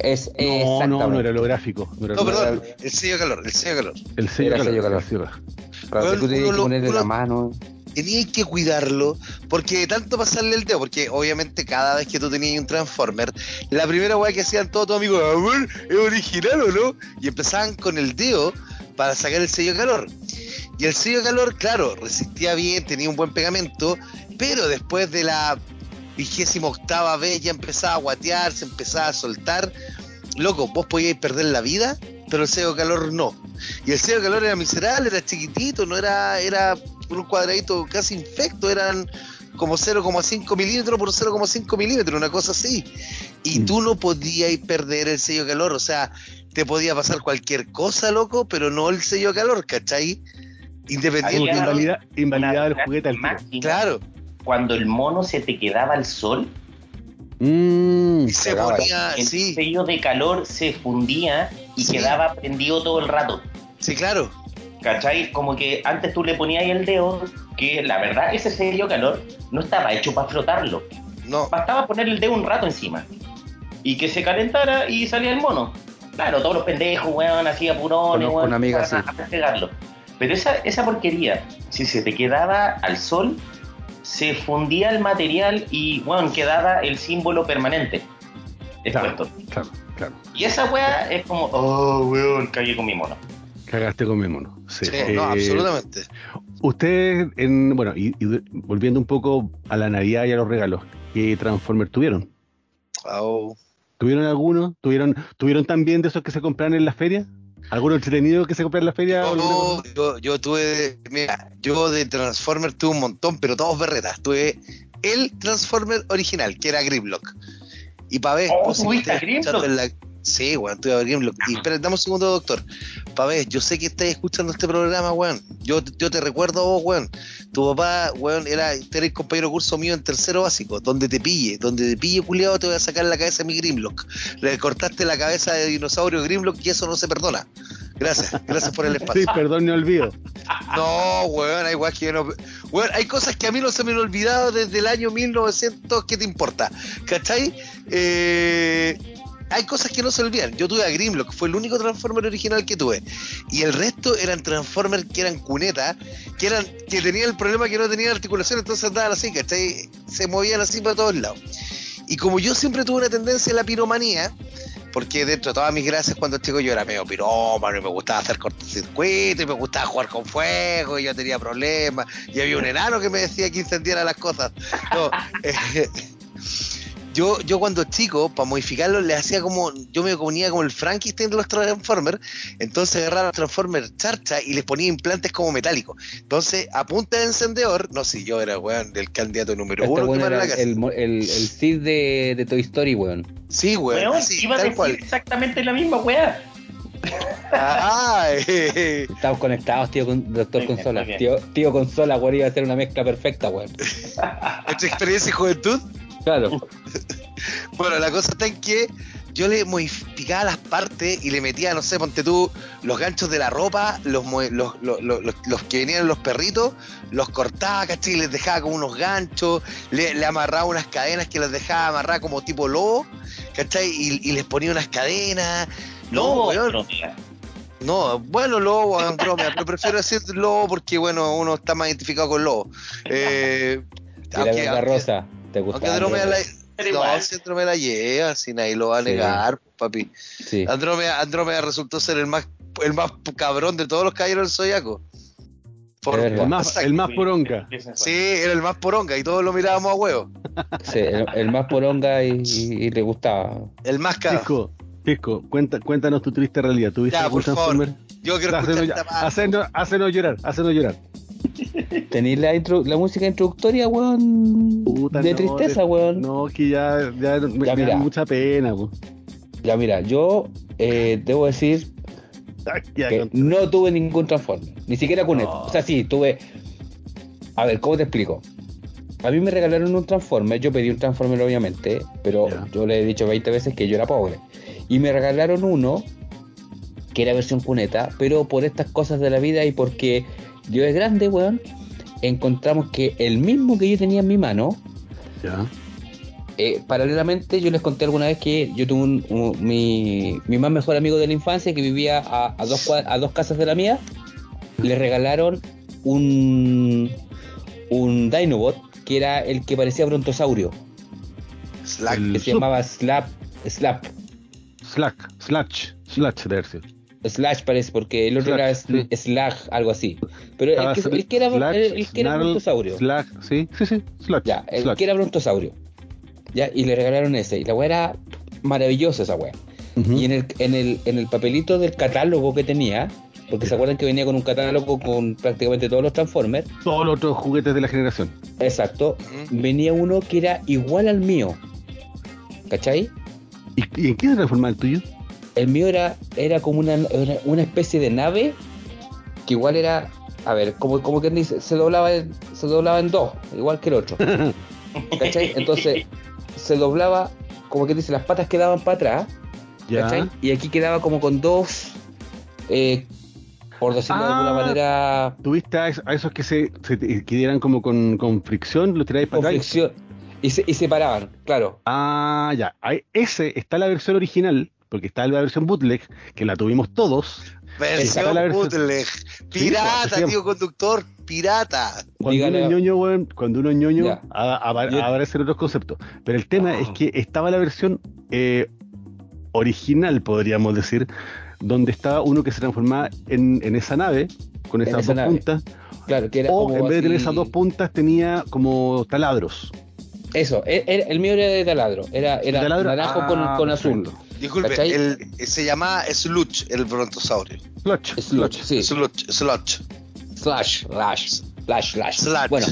Es No, no, exactamente. no era holográfico. No, era No, holográfico. perdón, el sello de calor, el sello de calor. El sello Era calor, sello calor. el sello calor. Claro, que tú tenías que lo- ponerle uno- la mano. Tenías que cuidarlo, porque de tanto pasarle el dedo, porque obviamente cada vez que tú tenías un Transformer, la primera weá que hacían todos tus amigos, a ver, ¿es original o no? Y empezaban con el dedo para sacar el sello de calor. Y el sello de calor, claro, resistía bien, tenía un buen pegamento, pero después de la vigésima octava vez ya empezaba a guatear, se empezaba a soltar. Loco, vos podíais perder la vida, pero el sello de calor no. Y el sello de calor era miserable, era chiquitito, no era, era un cuadradito casi infecto, eran como 0,5 milímetros por 0,5 milímetros, una cosa así. Y Mm. tú no podías perder el sello de calor, o sea, te podía pasar cualquier cosa, loco, pero no el sello de calor, ¿cachai? Independiente. Invalidaba el juguete al Claro, Cuando el mono se te quedaba al sol, Mm, y se ponía, el sí, sello de calor se fundía y Sí. quedaba prendido todo el rato. sí, claro. ¿Cachai? Como que antes tú le ponías el dedo, que la verdad ese sello de calor no estaba hecho para frotarlo. No, Bastaba poner el dedo un rato encima. Y que se calentara y salía el mono. Claro, todos los pendejos, weón, así apurones, weón, una amiga empezaban así. a pegarlo. Pero esa, esa porquería, si se te quedaba al sol, se fundía el material y, bueno, quedaba el símbolo permanente. Claro. Expuesto. claro, claro. Y esa weá es como, oh, weón, cagué con mi mono. Cagaste con mi mono. Sí. sí, Eh, no, absolutamente. Ustedes, en, bueno, y, y volviendo un poco a la Navidad y a los regalos, ¿qué Transformers tuvieron? Au. ¿Tuvieron alguno? ¿Tuvieron, ¿Tuvieron también de esos que se compran en la feria? ¿Alguno entretenido que se compra en la feria? o alguna Yo, yo, tuve, mira, yo de Transformer tuve un montón, pero todos berretas. Tuve el Transformer original, que era Grimlock. Y para ver, Oh, pues, si en la- Sí, weón, tuve a Grimlock. Y espera, dame un segundo, doctor. Pa' ver, yo sé que estáis escuchando este programa, weón. Yo, yo te recuerdo a vos, weón. Tu papá, weón, era, eres compañero de curso mío en tercero básico. Donde te pille, donde te pille, culiado, te voy a sacar la cabeza de mi Grimlock. Le cortaste la cabeza de dinosaurio Grimlock y eso no se perdona. Gracias, gracias por el espacio. Sí, perdón, no olvido. No, weón, hay que no. Weón, hay cosas que a mí no se me han olvidado desde el año 1900. ¿Qué te importa? ¿Cachai? Eh, hay cosas que no se olvidan. Yo tuve a Grimlock, fue el único Transformer original que tuve. Y el resto eran Transformers que eran cunetas, que eran que tenían el problema que no tenían articulación, entonces andaban así, ¿cachai? Se movían así para todos lados. Y como yo siempre tuve una tendencia a la piromanía, porque dentro de todas mis gracias cuando chico yo era medio pirómano y me gustaba hacer cortocircuito y me gustaba jugar con fuego y yo tenía problemas y había un enano que me decía que incendiara las cosas. Eh, yo, yo cuando chico, para modificarlo, le hacía como, yo me ponía como el Frankenstein de los Transformers, entonces agarraba los Transformers charcha y les ponía implantes como metálicos. Entonces, a punta de encendedor, no sé, yo era weón del candidato número Este uno weón que era la casa. el, el, el Sid de, de Toy Story, weón. Sí, weón, Weón, así, iba a decir cual. exactamente la misma weá. Ah, eh, Estamos conectados, tío, con Doctor bien, Consola. Tío, tío Consola, weón, iba a ser una mezcla perfecta, weón. entre experiencia y juventud. Claro. Bueno, la cosa está en que yo le modificaba las partes y le metía, no sé, ponte tú, los ganchos de la ropa, los, los, los, que venían en los perritos, los cortaba, ¿cachai? Y les dejaba como unos ganchos, le, le amarraba unas cadenas que las dejaba amarrar como tipo lobo, ¿cachai? Y, y les ponía unas cadenas. No, no. No, bueno, lobo, Andrómeda, pero prefiero decir lobo porque, bueno, uno está más identificado con lobo. Eh, Y la aunque- rosa. ¿Te aunque gusta? Andrómeda la, no, si Andrómeda la lleva, si nadie lo va a Sí. negar, papi. Sí. Andrómeda, Andrómeda resultó ser el más, el más cabrón de todos los caballeros del Zodiaco. Por-. El más, el más poronga. sí, era el más poronga y todos lo mirábamos a huevo. Sí, el, el más poronga y, y- y le gustaba. El más caro. Pisco, Pisco, cuenta, cuéntanos tu triste realidad. ¿Tuviste Ya, por favor. Yo quiero escuchar hacenos llorar, hacenos llorar. ¿Tenéis la, intro- la música introductoria, weón? Puta, de no, tristeza, weón. No, que ya, ya, me, Ya, me da mucha pena. po. Ya, mira, yo eh, debo decir ya, que no tuve ningún Transformer, ni siquiera con No. esto. O sea, sí, tuve. A ver, ¿cómo te explico? A mí me regalaron un Transformer, yo pedí un Transformer obviamente, pero yo le he dicho 20 veces que yo era pobre. Y me regalaron uno que era versión cuneta, pero por estas cosas de la vida y porque Dios es grande, weón, encontramos que el mismo que yo tenía en mi mano, ya. eh, paralelamente yo les conté alguna vez que yo tuve un, un- mi, mi más mejor amigo de la infancia que vivía a, a dos, a dos casas de la mía, le regalaron un, un Dinobot que era el que parecía brontosaurio, Slack. Que se llamaba Slap, Slap, Slack, Slash, Slash de. Slash parece, porque el otro Slash, era sí. Sl- Slag, algo así. Pero el Estaba que, Sl- el que era, Slash, el, el que era Snarl, brontosaurio. Slack, sí, sí, sí, Slash. Ya, el Slash. que era brontosaurio. Ya, y le regalaron ese. Y la weá era maravillosa esa weá. Y en el, en, el, en el papelito del catálogo que tenía, porque se acuerdan que venía con un catálogo con prácticamente todos los Transformers, Todos los otros juguetes de la generación. exacto, venía uno que era igual al mío. ¿Cachai? ¿Y, y en qué se transforma el tuyo? El mío era, era como una, era una especie de nave que igual era, a ver, como, como quien dice, se doblaba, en, se doblaba en dos, igual que el otro. ¿Cachai? Entonces se doblaba, como que dice, las patas quedaban para atrás, Ya. ¿cachai? Y aquí quedaba como con dos, eh, por decirlo de alguna Ah. manera, ¿Tuviste a, es- a esos que se, se que dieran como con, con fricción? ¿Los tiráis para con atrás? fricción. Y se, y se paraban, claro. Ah, ya. Ese está la versión original, porque está la versión bootleg, que la tuvimos todos. Versión la versión- bootleg. Pirata, tío conductor. Pirata. Cuando Dígale uno es ñoño, weón, cuando uno es ñoño, aparecen otros conceptos. Pero el tema Oh. es que estaba la versión eh, original, podríamos decir, donde estaba uno que se transformaba en, en esa nave, con esas esa dos nave. puntas, Claro, que era o como en vez de tener así- esas dos puntas tenía como taladros. Eso, e- era- el mío era de taladro, era, era ¿Taladro? naranjo Ah, con, con azul. perfecto. Disculpe, ¿Cachai? el, se llama Sluch, el brontosaurio. Sludge, Sludge, sí. Sluch, Sluch. Slash, slash, slash, slash. Slash. Bueno,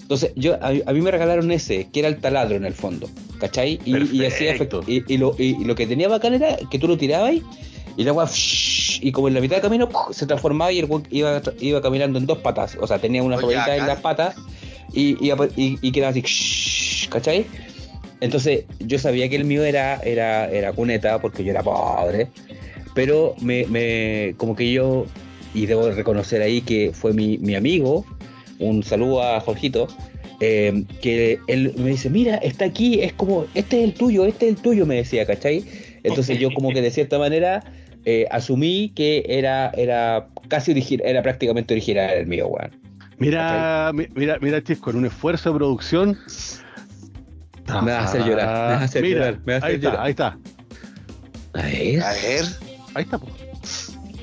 entonces yo a, a mí me regalaron ese, que era el taladro en el fondo, ¿cachai? Y, y hacía Perfecto. efect- y, y lo, y- y lo que tenía bacán era que tú lo tirabas y, y el agua y como en la mitad del camino se transformaba y el iba, iba caminando en dos patas, o sea, tenía una ruedita en las patas y, y, y- y quedaba así, ¿cachai? Entonces yo sabía que el mío era, era, era cuneta porque yo era pobre, pero me, me como que yo, y debo reconocer ahí que fue mi, mi amigo, un saludo a Jorgito, eh, que él me dice, mira, está aquí, es como, este es el tuyo, este es el tuyo, me decía, ¿cachai? Entonces yo como que de cierta manera eh, asumí que era, era casi original, era prácticamente original el mío, weón. Mira, mi- mira, mira, Chis, con un esfuerzo de producción. Me vas a hacer llorar, me vas a hacer Mira, llorar, me vas a ahí hacer está, llorar. ahí está, A ver. A ver, ahí está. po.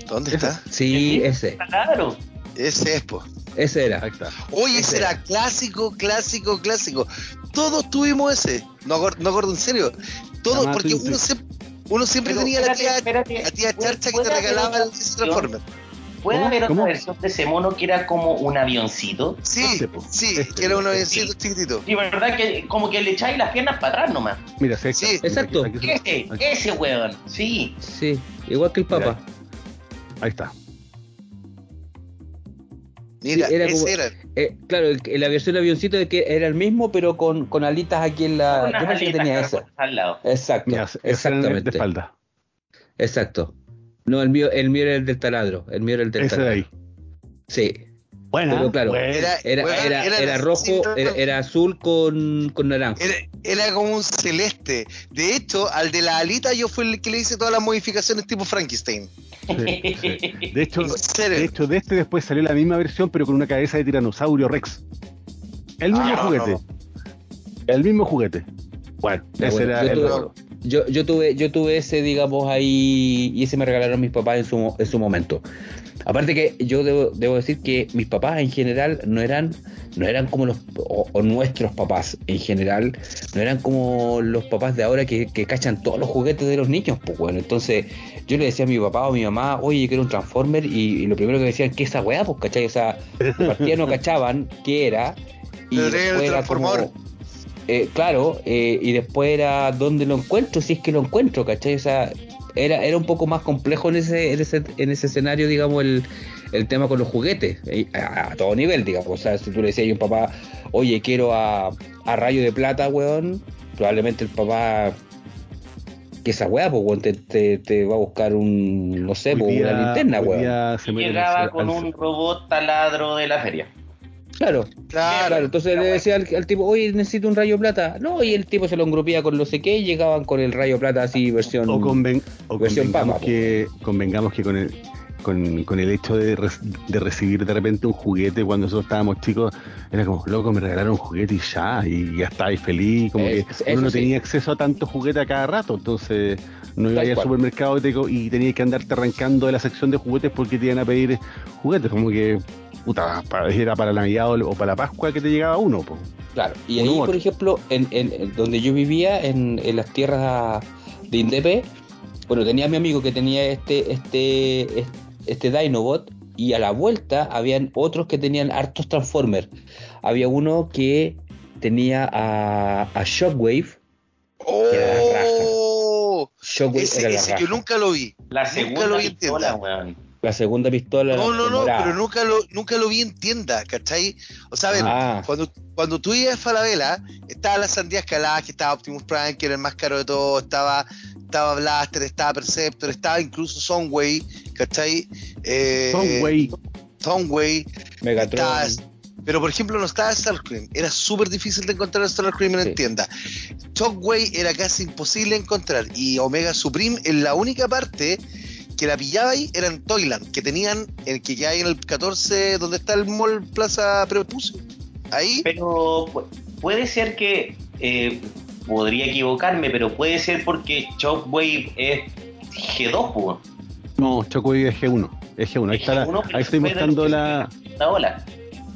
¿dónde está? Sí, ese, Claro. Ese es, po. ese era. Ahí está. Oye, Ese ese era clásico, clásico, clásico. Todos tuvimos ese. No, acor- no acuerdo en serio. Todos, Además, porque uno, se- uno siempre Pero tenía la tía, espérate. la tía ¿Puede- Charcha que te regalaba otra el Transformer. ¿Puede haber otra ¿Cómo? versión de ese mono que era como un avioncito? Sí, Este, sí, Este. que era un avioncito chiquitito. Y verdad que como que le echáis las piernas para atrás nomás. Mira, sí. Sí, Mira, exacto. aquí- aquí- Ese, aquí- ese weón. Sí. Sí, igual que el Papa. Ahí está. Mira, Sí, era ese como- era. Eh, claro, el- la versión de avioncito de que era el mismo, pero con, con alitas aquí en la. Yo pensé que alitas tenía cargosas esa. al lado. Exacto, Mira, el de exactamente. espalda. Exacto. No, el mío, el mío era el del taladro. El mío era el del Ese de taladro. ahí. Sí. Buena, Pero claro, buena. Era, Era, era, era era la- rojo, era, era azul con, con naranja. Era, era como un celeste. De hecho, al de la alita yo fui el que le hice todas las modificaciones tipo Frankenstein. Sí, sí. De hecho, de hecho, de este después salió la misma versión, pero con una cabeza de tiranosaurio Rex. El mismo Ah, no, juguete. no. El mismo juguete. Bueno, ese bueno, era yo el tuve- Yo, yo tuve, yo tuve ese, digamos, ahí, y ese me regalaron mis papás en su, en su momento. Aparte que yo debo, debo decir que mis papás en general no eran, no eran como los, o, o nuestros papás en general, no eran como los papás de ahora que, que cachan todos los juguetes de los niños, pues bueno, entonces yo le decía a mi papá o a mi mamá, oye, yo quiero un Transformer, y, y lo primero que me decían, ¿qué es esa weá? Pues, ¿cachai? O sea, de partida no cachaban qué era, y Pero era como, eh, claro, eh, y después era dónde lo encuentro, si es que lo encuentro, ¿cachai? O sea, era, era un poco más complejo en ese, en ese, en ese escenario, digamos, el, el tema con los juguetes, eh, a, a todo nivel, digamos. O sea, si tú le decías a un papá, oye, quiero a, a rayo de plata, weón, probablemente el papá, que esa weá, pues, weón, te, te, te va a buscar un, no sé, pues, una linterna, weón. Llegaba con al- un robot taladro de la feria. Claro, Claro. claro. Entonces le decía al, al tipo, oye, necesito un rayo plata. No, y el tipo se lo engrupía con no sé qué y llegaban con el rayo plata así, versión. O, conven- o versión convengamos, que, convengamos que con el, con, con el hecho de, re- de recibir de repente un juguete cuando nosotros estábamos chicos, era como, loco, me regalaron un juguete y ya, y ya está, y feliz, como Es- que uno no sí. tenía acceso a tantos juguetes a cada rato, entonces no iba a ir al supermercado y, te y tenías que andarte arrancando de la sección de juguetes porque te iban a pedir juguetes, como que, puta, era para la Navidad o, o para la Pascua que te llegaba uno, po. Claro, y ahí, por ejemplo, en, en- en donde yo vivía, en, en las tierras de Indepe, bueno, tenía a mi amigo que tenía este, este, este, este Dinobot, y a la vuelta habían otros que tenían hartos Transformers. Había uno que tenía a, a Shockwave. era la ¡Oh! Shockwave Ese, era la ese raja. yo nunca lo vi. La Nunca segunda lo vi pistola, weón. La segunda pistola. No, no, no, pero nunca lo, nunca lo vi en tienda, ¿cachai? O sea, a ver, Ah, cuando, cuando tú ibas a Falabella, estaba la sandía escalada, que estaba Optimus Prime, que era el más caro de todo, estaba, estaba Blaster, estaba Perceptor, estaba incluso Soundwave, ¿cachai? Eh, Soundwave, Soundwave, Megatron. estaba- pero por ejemplo no estaba Starscream, era súper difícil de encontrar Starscream en Sí. tienda. Shockwave era casi imposible encontrar y Omega Supreme en la única parte que la pillaba ahí era en Toyland, que tenían, el que ya hay en el 14, donde está el mall Plaza Prepucio. Ahí, Pero pu- puede ser que, eh, podría equivocarme, pero puede ser porque Shockwave es G2, pues. no, Shockwave es G1, es G1, ahí, está la- G1, pero ahí estoy mostrando la... La ola.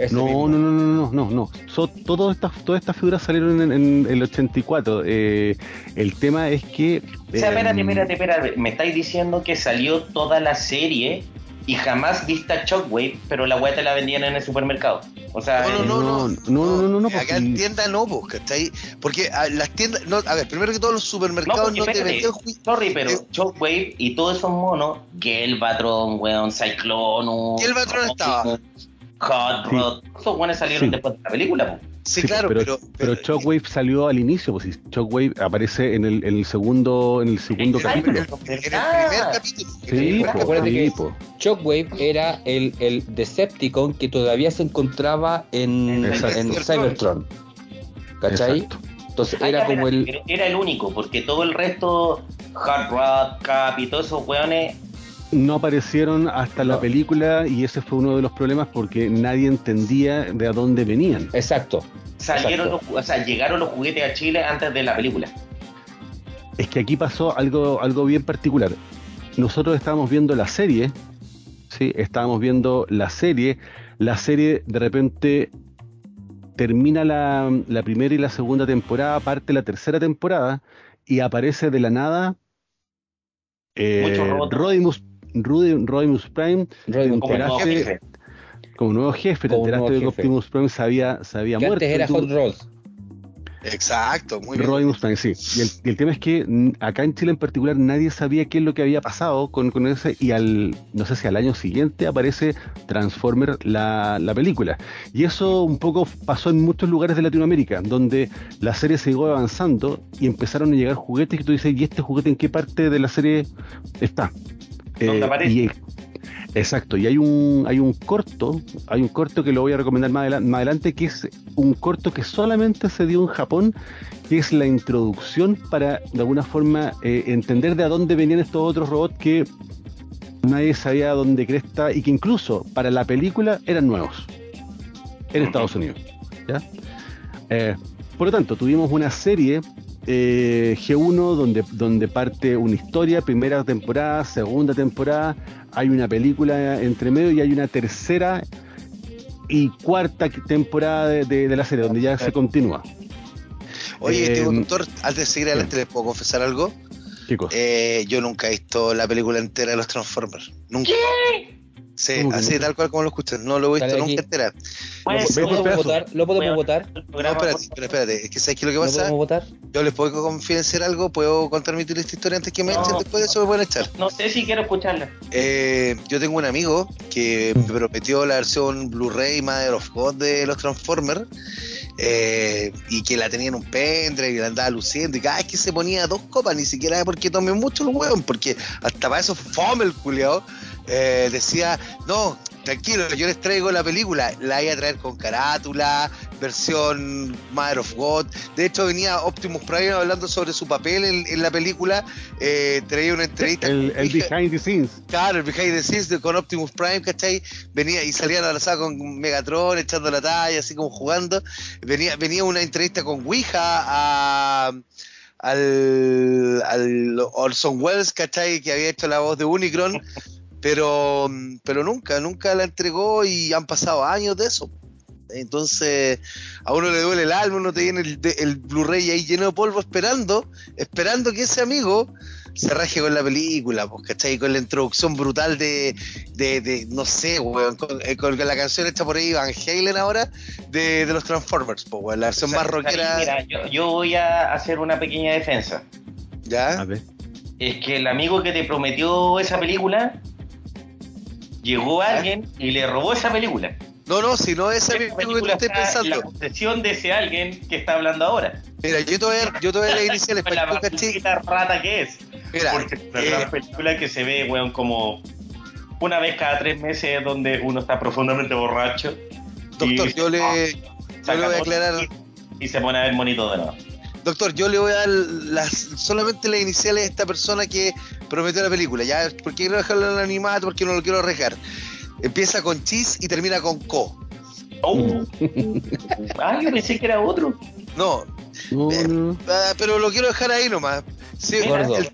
Ese No, mismo. no, no, no, no, no, no. So- todas estas todas estas figuras salieron en, en el 84. Eh, el tema es que. O sea, eh, espérate, espérate, espérate. Me estáis diciendo que salió toda la serie y jamás viste a Shockwave, pero la weá te la vendían en el supermercado. O sea, No, no, no, no, no, no, no, no, acá porque- en tienda no, pues, ¿cachai? Porque a, las tiendas, no, a ver, primero que todos los No, supermercados porque no, te vendían sorry, pero Eh. Shockwave y todos esos monos, Gelbatron, weón, Cyclonus, Gelbatron estaba. Hot Sí. Rod, esos weones salieron Sí. después de la película, po. Sí, Sí, claro, pero, pero, pero Shockwave salió al inicio, pues si Shockwave aparece en el, en el segundo, en el segundo capítulo. en el primer capítulo. Sí, primer po, que-. Shockwave era el, el Decepticon que todavía se encontraba en, Exacto. en Cybertron. ¿Cachai? Exacto. Entonces Ah, era como el. Era el único, porque todo el resto, Hot Rod, Cap y todos esos weones, No aparecieron hasta la película y ese fue uno de los problemas porque nadie entendía de a dónde venían. Exacto. salieron Exacto. los, o sea, llegaron los juguetes a Chile antes de la película. Es que aquí pasó algo, algo bien particular. Nosotros estábamos viendo la serie, ¿sí? Estábamos viendo la serie. La serie de repente termina la, la primera y la segunda temporada, parte la tercera temporada y aparece de la nada eh. Rodimus, Rudi- Rodimus Prime Rodimus Gracias. jefe. como nuevo jefe. Te Como enteraste nuevo de que jefe. Optimus Prime se había, se había Que muerto. antes era Hot Rod. Exacto, muy bien. Rodimus Prime, sí. Y el, y el tema es que acá en Chile en particular nadie sabía qué es lo que había pasado con, con ese y al, no sé si al año siguiente aparece Transformer la, la película. Y eso un poco pasó en muchos lugares de Latinoamérica, donde la serie siguió avanzando y empezaron a llegar juguetes que tú dices, ¿y este juguete en qué parte de la serie está? ¿Dónde aparece? y- Exacto, y hay un, hay un corto, hay un corto que lo voy a recomendar más, adela- más adelante, que es un corto que solamente se dio en Japón, que es la introducción para, de alguna forma, eh, entender de a dónde venían estos otros robots que nadie sabía dónde cresta y que incluso para la película eran nuevos en Estados Unidos. ¿ya? Eh, por lo tanto, tuvimos una serie eh, G1 donde, donde parte una historia, primera temporada, segunda temporada, hay una película entre medio y hay una tercera y cuarta temporada de, de- de la serie donde ya se continúa. Oye, Eh, este doctor, antes de seguir adelante, ¿les puedo confesar algo? ¿Qué? Eh, yo nunca he visto la película entera de los Transformers. Nunca. Sí, ¿Cómo que así tal cual como lo escuchan. No lo he visto nunca entera. Pues, ¿Lo podemos votar? ¿Lo podemos votar? No, espérate, espérate, espérate. Es que ¿sabes qué es lo que ¿Lo pasa? podemos votar? Yo les puedo confidenciar algo, puedo contar mi triste historia antes que me No. echen, después de eso me pueden echar. No sé si quiero escucharla. Eh, yo tengo un amigo que me prometió la versión Blu-ray Mother of God de los Transformers eh, y que la tenía en un pendrive y la andaba luciendo y cada vez que se ponía dos copas, ni siquiera porque tomé mucho el hueón, porque hasta para eso fome el culiao, eh, decía, no, tranquilo, yo les traigo la película, la voy a traer con carátula, versión Mother of God. De hecho, venía Optimus Prime hablando sobre su papel en, en la película. Eh, traía una entrevista. El, el Dije- behind the scenes. Claro, el behind the scenes de- con Optimus Prime, ¿cachai? Venía y salían abrazados con Megatron, echando la talla, así como jugando. Venía, venía una entrevista con Ouija a, al, al Orson Welles, ¿cachai? Que había hecho la voz de Unicron, pero, pero nunca, nunca la entregó y han pasado años de eso. Entonces, a uno le duele el alma, uno te viene el, de- el Blu-ray ahí lleno de polvo esperando, esperando que ese amigo se raje con la película, pues, ¿cachai? Con la introducción brutal de, de, de, no sé, weón, con, eh, con la canción hecha por ahí Van Halen ahora, de, de los Transformers, pues, weón, la versión más rockera, Mira, yo, yo voy a hacer una pequeña defensa. A ¿ya? ver. Es que el amigo que te prometió esa película llegó alguien y le robó esa película. No, no, si no es esa película que tú película está en la pensando. posesión de ese alguien que está hablando ahora. Mira, yo te voy a, yo te voy a las iniciales para la que rata que es. Mira, Porque es una eh, película que se ve, weón, como una vez cada tres meses donde uno está profundamente borracho. doctor, y- yo le, yo saca le voy a aclarar, Y, y se pone a ver monito de nuevo. doctor, yo le voy a dar las, solamente las iniciales de esta persona que prometió la película, ¿ya? Porque quiero dejarlo en el animato, porque no lo quiero arriesgar. Empieza con Cheese y termina con Co. Oh. ah, yo pensé que era otro. No, No, Eh, no. ah, pero lo quiero dejar ahí nomás. Sí, Gordo. el-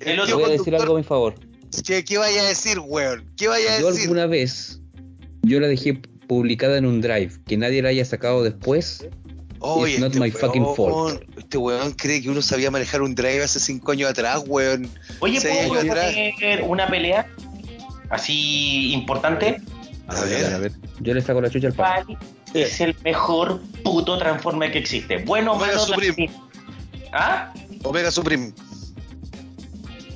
El el otro- Te tío voy a decir algo a mi favor. ¿qué, qué vaya a decir, weón? ¿Qué vaya a Yo decir? alguna vez, yo la dejé publicada en un drive, que nadie la haya sacado después. Oye, It's not my fucking fault. Este weón cree que uno sabía manejar un drive hace cinco años atrás, weón. Oye, ¿puedo poner una pelea así importante? A A ver, ver. a ver. Yo le saco la chucha al. ¿Cuál es el mejor puto Transformer que existe? Bueno, Omega malo, Supreme. ¿Ah? Omega Supreme.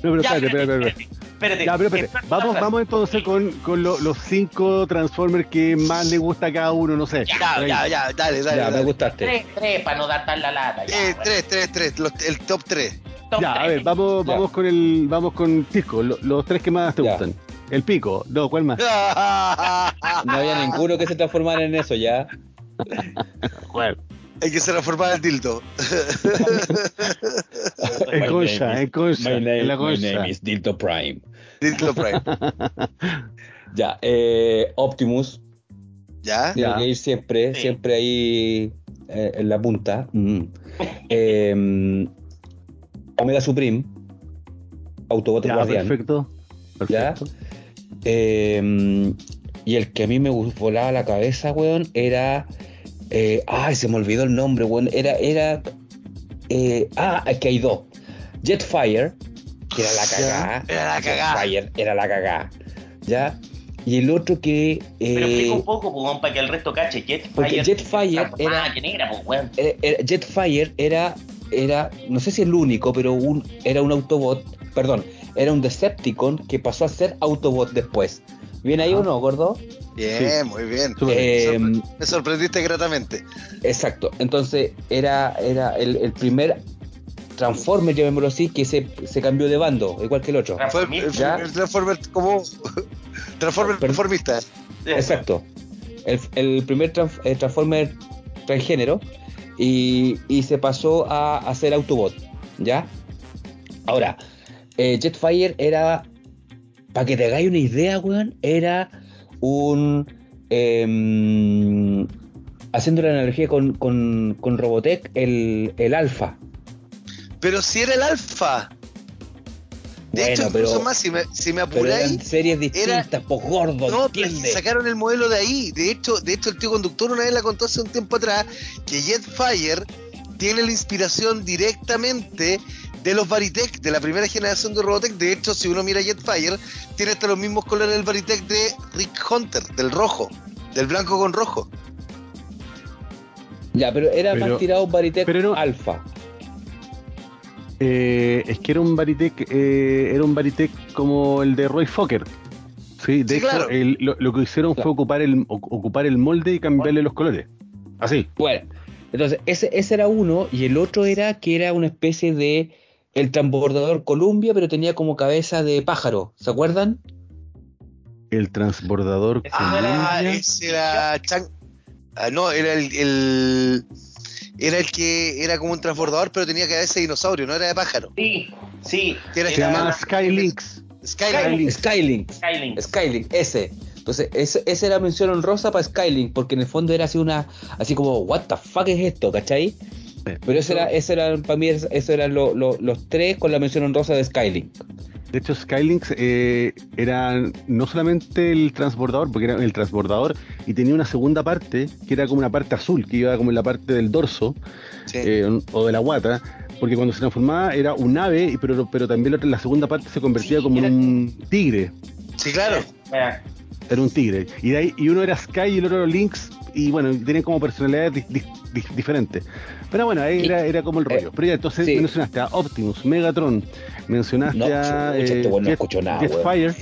No, pero Ya, espérate, espérate, espérate. Espérate. Ya, pero espérate. Vamos, vamos entonces con, con lo- los cinco Transformers que más le gusta a cada uno, no sé. Ya, ya, ya, dale, dale. Ya, me dale. gustaste. Tres, tres, para no dar tan la lata. Ya, Eh, bueno. tres, tres, tres, los- el top tres. Top Ya, a ver, vamos, Ya. vamos con el, vamos con Cisco, lo- los tres que más te Ya. gustan. El pico, no, ¿cuál más? No había ninguno que se transformara en eso ya. ¿Cuál? Hay que se reformar el dildo. En My concha, name en concha, My name, en la my concha. name is Dildo Prime. Dildo Prime. Ya, eh, Optimus, ¿Ya? tiene que ir siempre, Sí. siempre ahí eh, en la punta. Mm. Eh, Omega Supreme, Autobot Ya, Guardián. perfecto. ¿Ya? perfecto. Eh, y el que a mí me volaba la cabeza, weón, era. Eh, ay, se me olvidó el nombre, weón. Era. era eh, ah, que hay dos. Jetfire, que era la cagada. Era la cagada. Jetfire era la cagada. ¿Ya? Y el otro que. Pero explica Eh, un poco, pues, para que el resto cache. Jetfire. Porque Jetfire era- Ah, negra, pues, weón. era- era- Jetfire era. Era. No sé si el único, pero un, era un Autobot. Perdón, era un Decepticon que pasó a ser Autobot después. ¿Viene ahí Ajá. o no, gordo? Bien, muy bien. Bien. Eh, Me sorprendiste gratamente. Exacto. Entonces era, era el, el primer Transformer, llamémoslo así, que se, se cambió de bando, igual que el otro. El- ¿Ya? el Transformer como. Transformer Perdón. conformista. Exacto. El, el primer trans- eh, Transformer transgénero y, y se pasó a hacer Autobot, ¿ya? Ahora, eh, Jetfire era, para que te hagáis una idea, weón, era un... em, haciendo la analogía con, con, con Robotech, el, el Alpha. Pero si era el alfa. De Bueno, hecho, incluso pero- más, si me, si me apuráis. eran series distintas, pues gordo, No, pero ¿entiendes? sacaron el modelo de ahí. De hecho, de hecho, el tío conductor una vez la contó hace un tiempo atrás que Jetfire tiene la inspiración directamente de los Varitech, de la primera generación de Robotech. De hecho, si uno mira Jetfire, tiene hasta los mismos colores del Varitech de Rick Hunter, del rojo, del blanco con rojo. Ya, pero era Pero- más tirado Baritech pero no- Alpha. Eh, es que era un Baritec, eh, era un Baritec como el de Roy Fokker. Sí, de Sí, hecho, claro. el- lo, lo que hicieron Claro. fue ocupar el, ocupar el molde y cambiarle los colores. Así. Bueno, entonces ese, ese era uno y el otro era que era una especie de el transbordador Columbia, pero tenía como cabeza de pájaro, ¿se acuerdan? El transbordador Ah, Columbia. ese era Chan- ah, no, era el, el- era el que era como un transbordador, pero tenía cabeza de dinosaurio, no era de pájaro. Sí, sí. Era- Se era llamaba Skylinks. Skylink. Skylink. Skylink. Skylink, ese. Entonces, ese, ese era mención honrosa para Skylink, porque en el fondo era así una, así como, what the fuck es esto, ¿cachai? Pero ese era, ese era, para mí, eso eran lo- lo- los tres con la mención honrosa de Skylink. De hecho, Skylinks eh, era no solamente el transbordador, porque era el transbordador y tenía una segunda parte, que era como una parte azul, que iba como en la parte del dorso Sí. eh, o de la guata, porque cuando se transformaba era un ave, pero, pero también la, segunda parte se convertía Sí, como en era- un tigre. Sí, claro. Mira, Era un tigre. Y, de ahí, y uno era Sky y el otro era Lynx. Y bueno, tenían como personalidades di- di- di- diferentes. Pero bueno, ahí era, era como el rollo. eh, Pero ya, entonces sí. mencionaste a Optimus, Megatron, mencionaste No, a este weón no. Jetfire,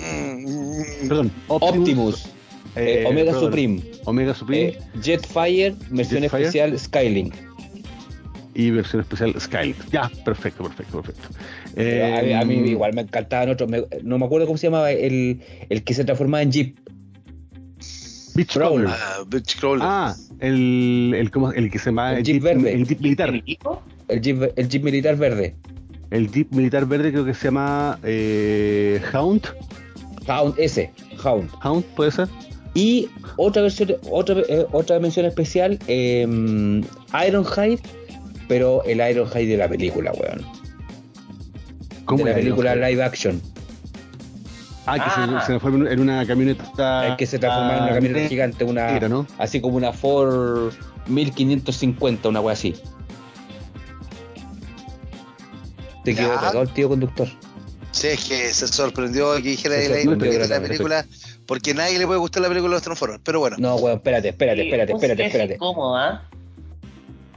perdón, Optimus, Optimus, eh, eh, Omega perdón, Supreme, Omega Supreme eh, Jetfire, versión Jetfire. especial Skylink. Y versión especial Skylink. Ya, perfecto, perfecto, perfecto. Pero a, mí, a mí Eh, igual me encantaban otros, me- no me acuerdo cómo se llamaba, el, el que se transformaba en Jeep. Beach Crawler. Crawler. ah, Bitch Crawler. Ah, el, el, ¿cómo- el que se llama El Jeep verde. El Jeep militar. ¿el Jeep, el Jeep militar verde. El Jeep militar verde creo que se llama eh, Hound. Hound, ese, Hound. Hound, ¿puede ser? Y otra versión, otra, eh, otra mención especial, eh, Ironhide, pero el Ironhide de la película, weón. ¿Cómo de la película live action. Ah, que Ah. Se, se fue en una camioneta. el que se en una camioneta gigante, una, ¿no? así como una Ford 1550, una wea así. Te quedó cagado el tío conductor. Sí, es que se sorprendió que dijera Se sorprendió, que la película, porque a nadie le puede gustar la película de los Transformers. Pero bueno, No, weón, espérate, espérate, espérate, un espérate, espérate. incómodo, ¿ah?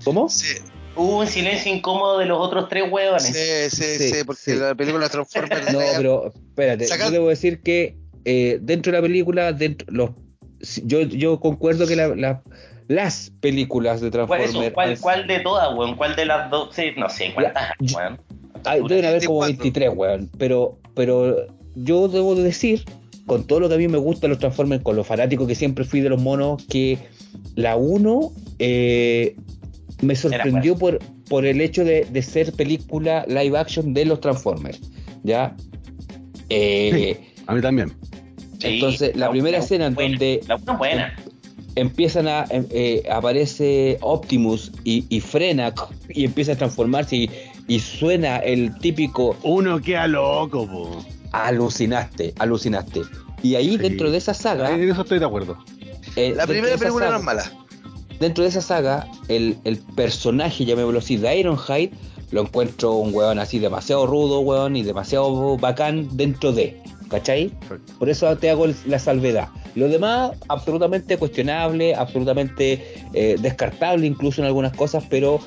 ¿Cómo? sí, Hubo un silencio incómodo de los otros tres hueones. sí, sí, Sí, sí, porque sí. la película Transformers. No, pero espérate, Saca- yo debo decir que eh, dentro de la película, dentro los yo, yo concuerdo que la- la- las películas de ¿Cuál, Transformers? ¿Cuál, de todas, weón? ¿Cuál de las dos? Sí, no sé, ¿cuántas yo- weón? Deben haber como 24. 23, weón. Pero, pero yo debo de decir, con todo lo que a mí me gusta los Transformers, con lo fanático que siempre fui de los monos, que la 1 eh, me sorprendió por, por el hecho de, de ser película live action de los Transformers. ¿Ya? Eh, A mí también. Sí, Entonces, la primera escena en buena, donde- La una buena. empiezan a em- eh, aparece Optimus y, y frena y empieza a transformarse y, y suena el típico Uno queda loco, po. alucinaste, alucinaste. Y ahí Sí. dentro de esa saga, En eso estoy de acuerdo. eh, La primera película no es mala. Dentro de esa saga, el, el personaje, llamémoslo así, de Ironhide, lo encuentro un weón así demasiado rudo, weón, y demasiado bacán dentro de, ¿cachai? Perfecto. Por eso te hago la salvedad. Lo demás, absolutamente cuestionable, absolutamente eh, descartable incluso en algunas cosas, pero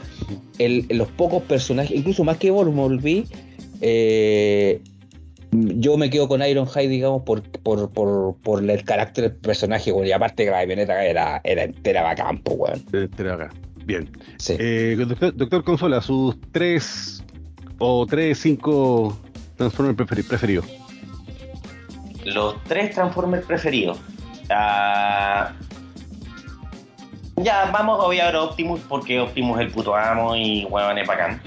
el- los pocos personajes, incluso más que Bumblebee, eh, yo me quedo con Ironhide, digamos, por, por, por, por el carácter del personaje, weón, y aparte que la camioneta era, era entera bacán, po, weón. Te- te lo acá. Bien. Sí. Eh, doctor, doctor Consola, sus tres o tres, cinco Transformers preferi- preferidos. Los tres Transformers preferidos. Ah, ya, vamos a obviar a Optimus porque Optimus es el puto amo y weón es bacán.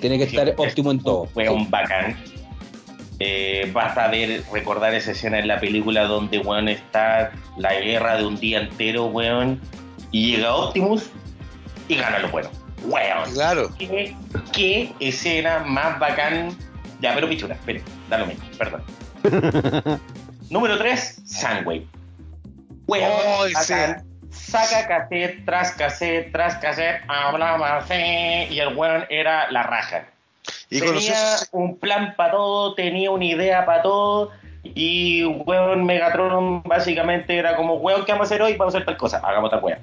Tiene que estar es óptimo en todo. Weón bacán. Eh, basta ver, recordar esa escena en la película donde weón está la guerra de un día entero, weón, y llega Optimus y gana lo bueno. Weón. Claro. ¿Qué, qué escena más bacán? Ya, pero pichura, espere, da lo mismo, perdón. Número 3, Sandway. Weón, Oh, bacán. Saca cassette tras cassette tras cassette, hablaba y el weón era la raja. Y tenía un plan para todo, tenía una idea para todo, y weón Megatron básicamente era como, weón, ¿qué vamos a hacer hoy? Vamos a hacer tal cosa, hagamos tal weón.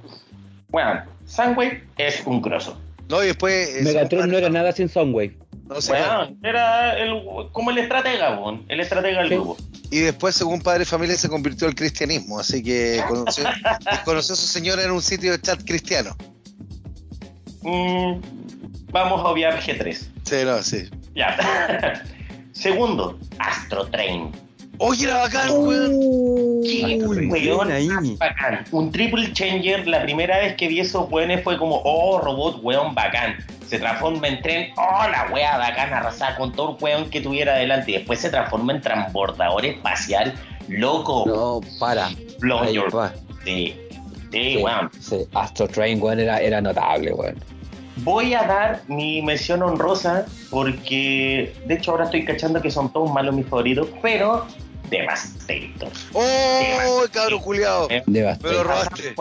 Weón, Sandway es un grosso. No, y después. eh, Megatron no era nada sin Soundwave. no sé. Weón, era el, como el estratega, weón, el estratega del Sí. grupo. Y después, según padre de familia, se convirtió al cristianismo. Así que conoció, conoció a su señora en un sitio de chat cristiano. Mm, vamos a obviar G3. Sí, no, sí. Ya. Segundo, Astro Train. Oye, era bacán, weón. Qué weón bacán. Un triple changer, la primera vez que vi esos weones fue como, oh, robot weón bacán. Se transforma en tren, oh, la wea bacán, arrasada con todo el weón que tuviera adelante. Y después se transforma en transbordador espacial, loco. No, para. blow your-. Sí, sí, Sí, weón. sí. Astro Train, weón, era, era notable, weón. Voy a dar mi mención honrosa porque, de hecho, ahora estoy cachando que son todos malos mis favoritos, pero Devastator. ¡Oh, cabrón culiado! Eh, Me lo robaste.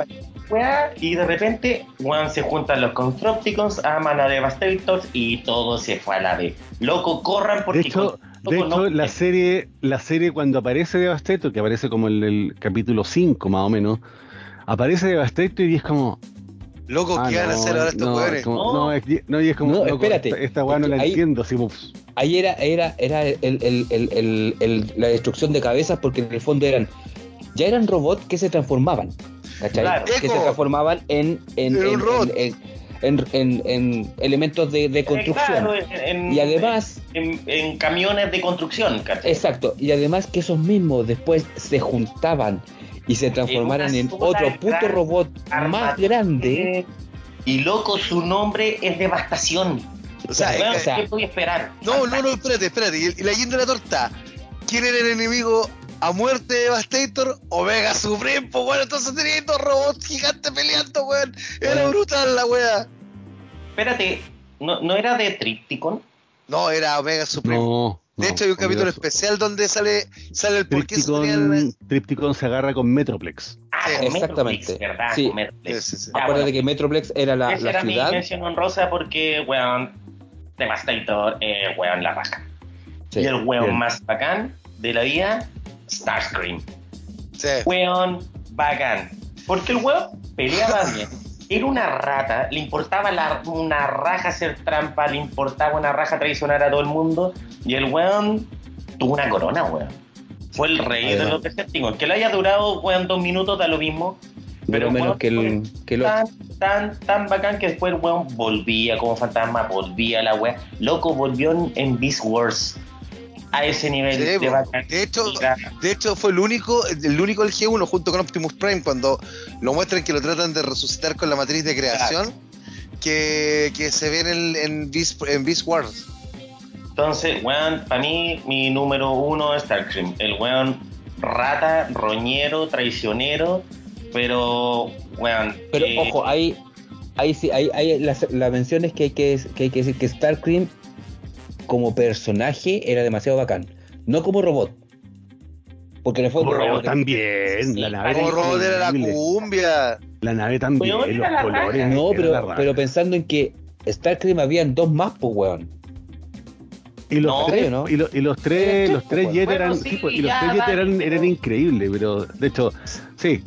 Y de repente, weón, se juntan los Constructicons, aman a Devastators y todo se fue a la vez. Loco, corran porque De hecho, de hecho no- la serie, la serie cuando aparece Devastator, que aparece como en el capítulo 5 más o menos, aparece Devastator y es como, Loco, ah, ¿qué van a hacer ahora estos no, weones? es como- No. no, es, no, y es como, No, loco, espérate. esta, esta weá no la ahí- entiendo, así, ups. Ahí era, era, era el, el- el- el- el- la destrucción de cabezas porque en el fondo eran ya eran robots que se transformaban, ¿cachai? Claro. Que se transformaban en, en, un en- robot. en- en- en- en elementos de, de construcción. claro, en- en- y además, En, en camiones de construcción, ¿cachai? exacto, y además que esos mismos después se juntaban y se transformaran en, otro puto robot más grande. Eh, Y loco, su nombre es Devastación. O sea, eh, o sea- ¿Qué voy a esperar? no, no, no, espérate, espérate. Y, y la guinda de la torta. ¿Quién era el enemigo a muerte de Devastator? Omega Supreme, pues bueno, entonces tenía dos robots gigantes peleando, weón. Era Bueno. brutal la wea. Espérate, ¿no, ¿no era de Tripticon? No, era Omega Supreme. No, de no, hecho, hay un capítulo especial donde sale, sale el por qué se tenían- Tripticon, Tripticon se agarra con Metroplex. Ah, Sí, exactamente. Metroplex, ¿verdad? Sí. Metroplex. Sí, sí, sí. Ya, Acuérdate bueno. que Metroplex era la, Esa la era ciudad. mi mención honrosa porque, weón, Devastator, eh, weón, la. Sí, y el weón bien. más bacán de la vida, Starscream. Sí. Weón bacán. Porque el weón peleaba bien. Era una rata, le importaba la- una raja hacer trampa, le importaba una raja traicionar a todo el mundo. Y el weón tuvo una corona, weón. Fue el rey de Además. los Decepticons. Que le haya durado, weón, dos minutos da lo mismo. Pero Pero, menos weón, que el, que otro. tan, tan, tan bacán que después el weón volvía como fantasma, volvía la wea. Loco, volvió en, en Beast Wars. A ese nivel Sí, de bacán. De hecho, de hecho fue el único, el único del G1 junto con Optimus Prime cuando lo muestran que lo tratan de resucitar con la matriz de creación que, que se ve en, el, en, Beast, en Beast Wars. Entonces, weón, para mí, mi número uno es Starscream. El weón rata, roñero, traicionero, pero, weón. Pero eh, ojo, ahí, ahí sí, ahí, ahí la, la mención es que hay que, que hay que decir que Starcream como personaje era demasiado bacán. No como robot. Porque en el fondo Como robot También, Sí, la nave Como robot era la cumbia. La nave también, los colores. No, pero, pero pensando en que Starcream habían dos más, pues weón. Y los No, tres, ¿no? y, lo- y los tres, Sí, los tres pues, Jet eran, sí, pues, y los tres Jet dale, eran, eran increíbles, pero de hecho, sí,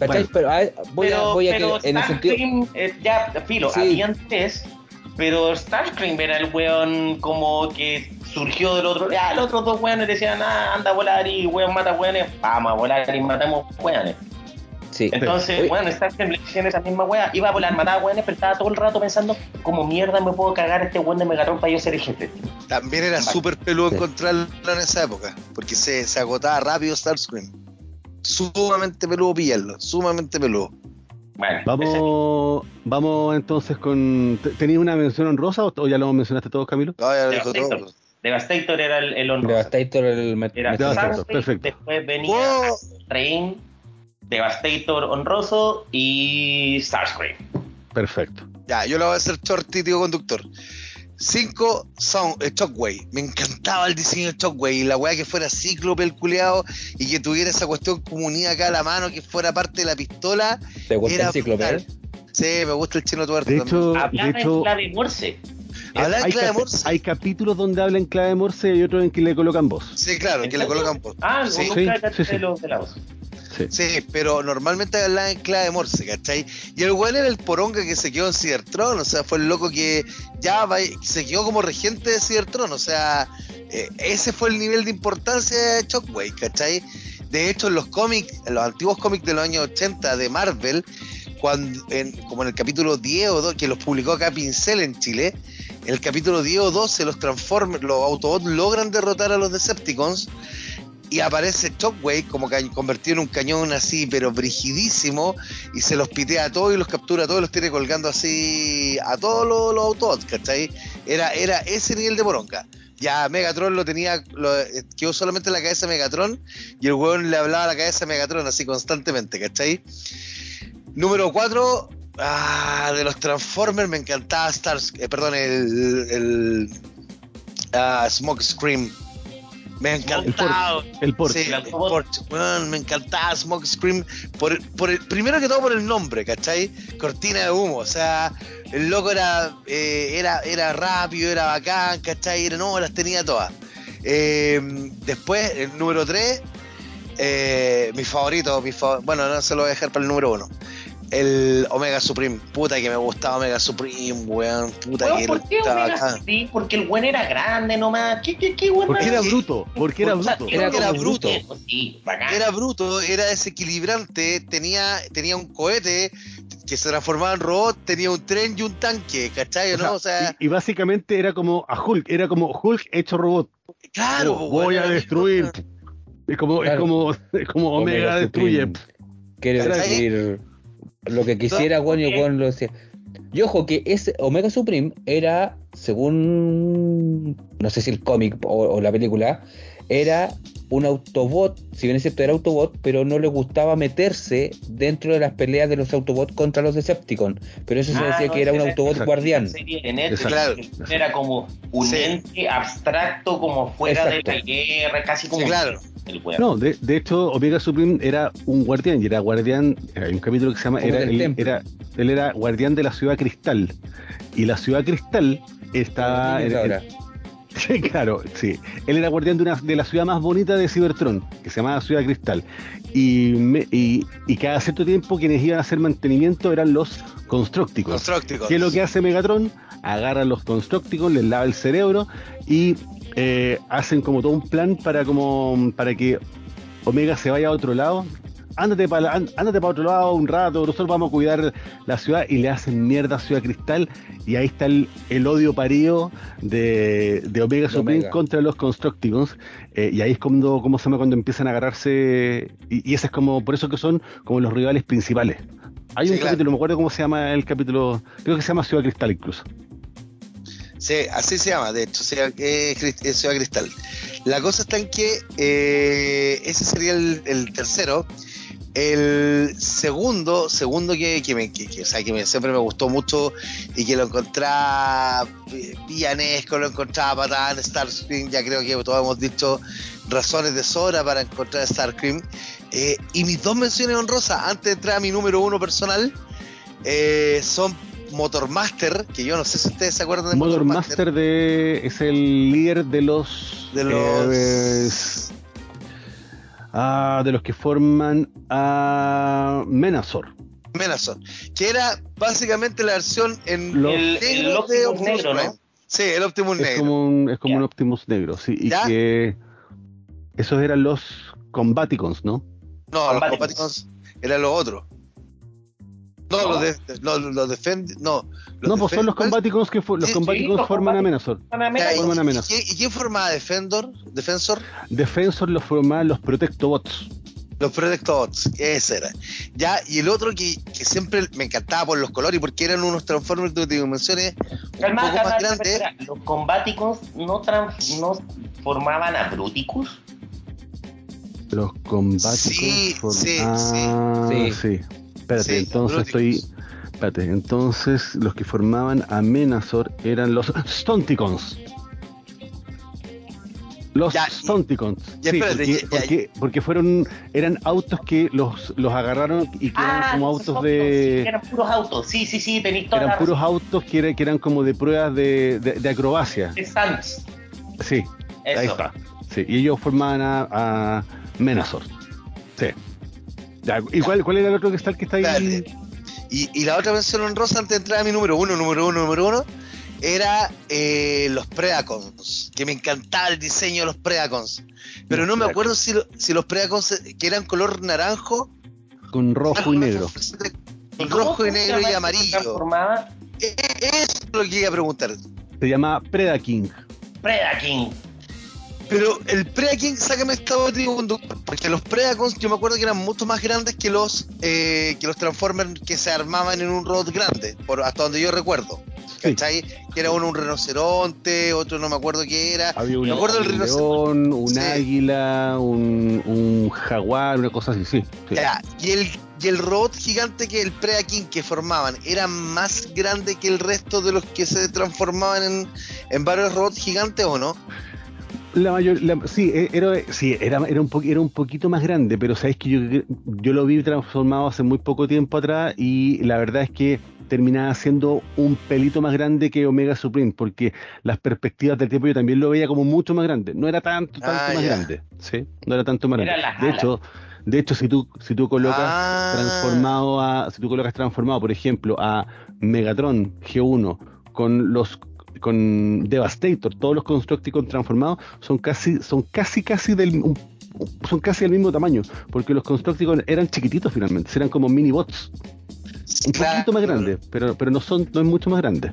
¿Cachai? Bueno. Pero a- voy a, pero, voy a que en el sentido. Eh, ya, filo, Sí. habían tres, pero Starscream era el weón como que surgió del otro. Ya, los otros dos weones decían, ah, anda a volar y weón mata weones, vamos a volar y matamos weones. Sí. Entonces, bueno, Starscream le hicieron esa misma wea, iba a volar, mataba weones, pero estaba todo el rato pensando, como mierda me puedo cagar a este weón de Megatron para yo ser el jefe. También era Vale. súper peludo Sí. encontrarlo en esa época, porque se, se agotaba rápido Starscream. Sumamente peludo pillarlo, sumamente peludo. Bueno, ese- vamos, vamos entonces con, ¿te- ¿tenías una mención honrosa o, o ya lo mencionaste todos, Camilo? No, ya lo dijo Devastator. todo. Devastator era el, el honroso. Devastator el met- Era Devastator, perfecto. Después venía ¡Wow! Train, Devastator honroso y Starscream. Perfecto. Ya, yo lo voy a hacer shorty, tío conductor. 5 Sound, eh, Shockwave. Me encantaba el diseño de Shockwave y la weá que fuera cíclope el culeado y que tuviera esa cuestión como unida acá a la mano, que fuera parte de la pistola. ¿Te gusta Era el cíclope? brutal. Sí, me gusta el chino tuerto De también. hecho, de Hablaba en clave Morse. Habla en clave Morse. hay capítulos donde habla en clave Morse y otros en que le colocan voz. Sí, claro, que le colocan por. Ah, Sí. nunca Sí, los de la voz. Sí. Pero normalmente hablaba en clave Morse, ¿cachai? Y el weón era el poronga que se quedó en Cybertron, o sea, fue el loco que ya va- se quedó como regente de Cybertron, o sea, eh, ese fue el nivel de importancia de Shockwave, ¿cachai? De hecho, en los cómics, en los antiguos cómics de los años 80 de Marvel, cuando, en- como en el capítulo 10 o 2, que los publicó acá Pincel en Chile, en el capítulo 10 o 12 los Transformers, los Autobots logran derrotar a los Decepticons y aparece Shockwave como convertido en un cañón así, pero brigidísimo, y se los pitea a todos y los captura a todos y los tiene colgando así a todos los, los Autobots, ¿cachai? Era, era ese nivel de poronga. Ya Megatron lo tenía, lo, eh, quedó solamente en la cabeza de Megatron, y el weón le hablaba a la cabeza de Megatron así constantemente, ¿cachai? Número 4, de los Transformers me encantaba Stars, eh, perdón, el, el ah, Smoke Scream. Me encantaba. El Porsche. Sí, El Porsche, weón, me encantaba Smoke Scream. Por, por el, primero que todo por el nombre, ¿cachai? Cortina de humo. O sea, el loco era, eh, era, era rápido, era bacán, ¿cachai? Era, no, las tenía todas. Eh, después, el número 3, mi favorito, mi fa- bueno, no se lo voy a dejar para el número 1. El Omega Supreme. Puta que me gustaba Omega Supreme, weón. Puta Weón, que ¿Por qué estaba Omega bacán. Supreme? Porque el buen era grande nomás. ¿Qué, qué, qué weón Porque era bruto, porque era bruto. Era como bruto. Sí, bacán. era bruto, era desequilibrante, tenía, tenía un cohete que se transformaba en robot, tenía un tren y un tanque, ¿cachai? O sea, ¿no? O sea, y, y básicamente era como a Hulk, era como Hulk hecho robot. claro, Como, weón, voy a era destruir. Es como, es como, es como Omega, destruye. Quiere ¿Cachai? Lo que quisiera, weón, y weón lo decía. Y ojo que ese Omega Supreme era, según no sé si el cómic o, o la película, era un Autobot, si bien es cierto era Autobot, pero no le gustaba meterse dentro de las peleas de los Autobots contra los Decepticons. Pero eso se Ah, decía no, que era un Autobot exacto. guardián. serie Claro. que Era como un Sí. ente abstracto, como fuera Exacto. de la guerra, casi como Sí, claro. el. No, de, de hecho, Omega Supreme era un guardián, y era guardián, hay un capítulo que se llama, era, él, era, él era guardián de la ciudad cristal. Y la ciudad cristal estaba... En- en- Sí, claro, sí. Él era guardián de, una, de la ciudad más bonita de Cybertron, que se llamaba Ciudad Cristal. Y, me- y, y cada cierto tiempo quienes iban a hacer mantenimiento eran los Constructicons. Constructicons. ¿Qué es lo que hace Megatron? Agarra a los Constructicons, les lava el cerebro y eh, hacen como todo un plan para como para que Omega se vaya a otro lado. Ándate para ándate para otro lado un rato, nosotros vamos a cuidar la ciudad y le hacen mierda a Ciudad Cristal y ahí está el, el odio parío de, de Omega De Supreme Omega. contra los Constructicons eh, y ahí es cuando, ¿cómo se llama? cuando empiezan a agarrarse y, y ese es como, por eso que son como los rivales principales. Hay Sí, un claro. capítulo, me acuerdo cómo se llama el capítulo, creo que se llama Ciudad Cristal incluso. Sí, así se llama, de hecho, sea, eh, eh, Ciudad Cristal. La cosa está en que eh, ese sería el, el tercero. El segundo, segundo que, que, me, que, que, o sea, que me- siempre me gustó mucho y que lo encontraba eh, villanesco, lo encontraba patán, Starscream, ya creo que todos hemos dicho razones de sobra para encontrar Starscream. Eh, y mis dos menciones honrosas, antes de entrar a mi número uno personal, eh, son Motormaster, que yo no sé si ustedes se acuerdan de Motor Motormaster. Master de, es el líder de los De los- eh, es- ah, de los que forman a Menazor. Menazor, que era básicamente la versión en Los- El- el negro de Optimus Optimus negro. Sí, el Optimus Es negro. como un, es como un Optimus negro, sí, y ¿Ya? que esos eran los Combaticons, ¿no? No, los Combaticons. Combaticons eran los otros. No, No. los de los, los Defend, no. los no, pues son los Combaticons que fu- los Sí, sí, Combaticons forman a Combaticons. Menazor. Ya, ¿y- forman a y- Menazor. ¿Y, y quién formaba Defendor? Defensor? Defensor los formaban los Protectobots. Los Protectobots, ese era. Ya, y el otro que, que siempre me encantaba por los colores porque eran unos Transformers de dimensiones un Calma, poco calma, más grandes. espera. Los combaticons no, trans- no formaban a Bruticus. Los Combaticons Sí, form- sí, ah, sí. sí. Espérate, Sí, entonces estoy Espérate, entonces los que formaban a Menazor eran los Stonticons. Los Ya, Stonticons. ya, sí, espérate, porque, ya- ya- porque, porque fueron, eran autos que los, los agarraron y que eran como esos autos autos, de. sí, eran puros autos. Sí, sí, sí, tenéis toda Eran la puros razón. autos que, era- que eran como de pruebas de, de, de acrobacia. De Sans. Sí, ahí está. Sí, y ellos formaban a, a Menazor. Sí. Ya, ¿Y cuál, cuál era el otro que está, el que está ahí? Y, y la otra mención honrosa antes de entrar a mi número uno, número uno, número uno, era eh, los Predacons, que me encantaba el diseño de los Predacons. Pero no me acuerdo si, lo- si los Predacons que eran color naranjo, Con rojo y negro. cómo rojo y negro y amarillo. eh, Eso es lo que iba a preguntar. Se llama Predaking. Predaking. Pero el Predaking, sácame esta otro conductor, porque los Predacons yo me acuerdo que eran mucho más grandes que los eh, que los Transformers que se armaban en un robot grande, por hasta donde yo recuerdo. Que era uno un rinoceronte, otro no me acuerdo qué era. Había un, me acuerdo un rinoceronte. león, un Sí. águila, un, un jaguar, una cosa así, sí. sí. Ya, y el, y el robot gigante que el Predaking que formaban era más grande que el resto de los que se transformaban en, en varios robots gigantes o no? La mayor, la- sí, e- era, sí, era, era, un po- era un poquito más grande, pero sabes que yo, yo lo vi transformado hace muy poco tiempo atrás y la verdad es que terminaba siendo un pelito más grande que Omega Supreme, porque las perspectivas del tiempo yo también lo veía como mucho más grande. No era tanto, tanto Ah, más ya. grande, ¿sí? No era tanto más grande. De hecho, de hecho, si tú, si tú colocas Ah. transformado a, si tú colocas transformado, por ejemplo, a Megatron G1 con los con Devastator, todos los Constructicons transformados son casi, son casi casi del son casi del mismo tamaño, porque los Constructicons eran chiquititos finalmente, eran como mini bots, un poquito más grandes, pero, pero no son, no es mucho más grande.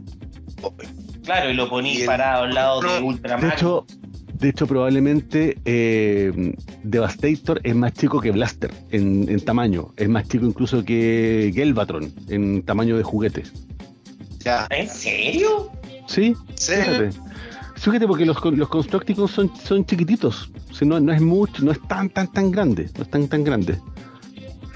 Claro, y lo poní parado al lado de Ultraman. De hecho, de hecho probablemente eh, Devastator es más chico que Blaster en, en tamaño, es más chico incluso que Gelvatron en tamaño de juguete. Ya. ¿En serio? Sí, ¿Sí? fíjate. Fíjate porque los, los Constructicons son, son chiquititos. Si no, no es mucho, no es tan tan tan grande. No es tan tan grande.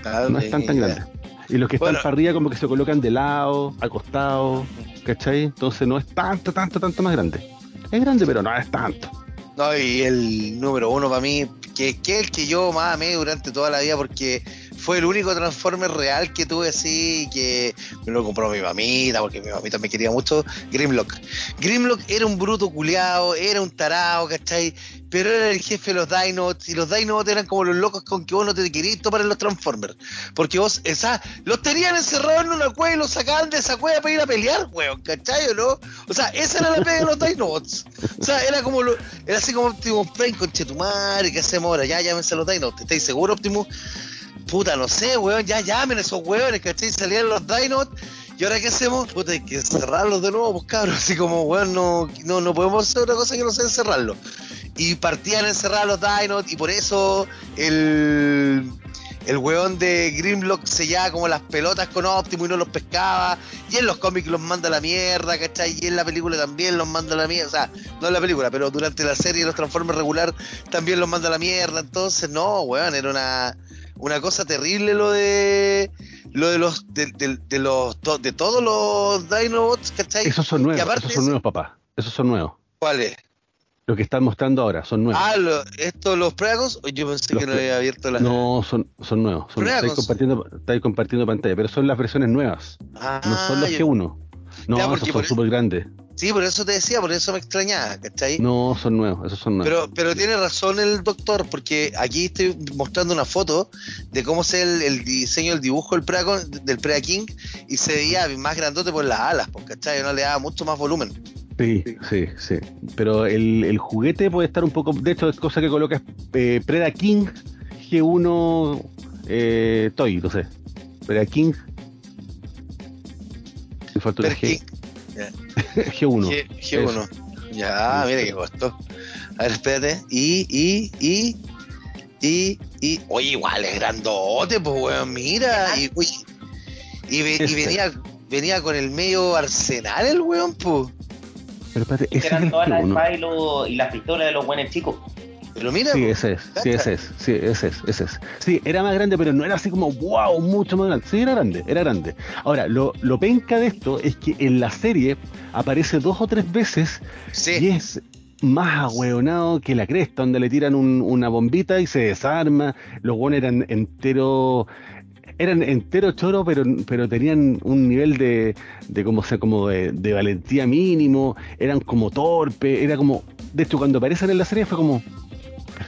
Ah, No es tan tan grande. Y los que Bueno. están para arriba como que se colocan de lado, al costado, ¿cachai? Entonces no es tanto, tanto, tanto más grande. Es grande, pero no es tanto. No, y el número uno para mí, que, que es el que yo más amé durante toda la vida, porque fue el único Transformer real que tuve así, que me lo compró mi mamita, porque mi mamita me quería mucho, Grimlock. Grimlock era un bruto culiado, era un tarado, ¿cachai? Pero era el jefe de los Dinobots, y los Dinobots eran como los locos con que vos no te querías topar en los Transformers. Porque vos, esa, los tenían encerrados en una cueva y los sacaban de esa cueva para ir a pelear, weón, ¿cachai o no? O sea, esa era la pega de los Dinobots. O sea, era como lo, era así como Optimus Prime con Chetumare, ¿qué hacemos ahora? Ya llámense los Dinobots, ¿estáis seguros, Optimus? Puta, no sé, weón, ya llamen a esos weones, ¿cachai? Salían los Dinobots. ¿Y ahora qué hacemos? Puta, hay que encerrarlos de nuevo, pues cabros. Así como, weón, no, no, no podemos hacer otra cosa que no sea encerrarlos. Y partían a encerrar los Dinobots, y por eso el, el weón de Grimlock sellaba como las pelotas con Optimus y no los pescaba. Y en los cómics los manda la mierda, ¿cachai? Y en la película también los manda la mierda. O sea, no en la película, pero durante la serie los Transformers regular también los manda la mierda. Entonces, no, weón, era una, una cosa terrible lo de lo de los de, de- de los to- de todos los Dinobots, ¿cachai? Esos son nuevos, esos son nuevos, papá. Esos son nuevos. ¿Cuáles? Lo que están mostrando ahora son nuevos. Ah, lo- estos los Predacons, yo pensé Los que no había abierto la No, son, son nuevos. Son, estáis, compartiendo, estáis compartiendo pantalla, pero son las versiones nuevas. Ah, No son los yo- G1. No, Ya, esos son por- súper grandes. Sí, por eso te decía, por eso me extrañaba, ¿cachai? No, son nuevos, esos son nuevos. Pero, pero tiene razón el doctor, porque aquí estoy mostrando una foto de cómo es el, el diseño, el dibujo del Predacon, del Predaking, y se veía más grandote por las alas, pues, ¿cachai? No le daba mucho más volumen. Sí, sí, sí. Pero el, el juguete puede estar un poco. De hecho, es cosa que colocas eh, Preda King G1 eh, Toy, no sé. Preda King. Me faltó la G, Predaking, G1. G, G1. Ya, mira qué costó. A ver, espérate. Y, y, y, y, y. Oye, igual es grandote, pues, weón, mira. Y, uy, y, ve- y Este. venía, venía con el medio arsenal, el weón, pues. Pero espérate, ese es el todas las G1. espadas y, lo- y las pistolas de los buenos chicos. Pero mira, Sí, ese es, sí, ese es, sí, ese es, ese es. Sí, era más grande, pero no era así como, wow, mucho más grande. Sí, era grande, era grande. Ahora, lo, lo penca de esto es que en la serie aparece dos o tres veces y sí. es más ahueonado que la cresta, donde le tiran un- una bombita y se desarma. Los buenos eran enteros, eran enteros choros, pero, pero tenían un nivel de, de como sea, como de, de valentía mínimo, eran como torpes, era como, de hecho cuando aparecen en la serie fue como,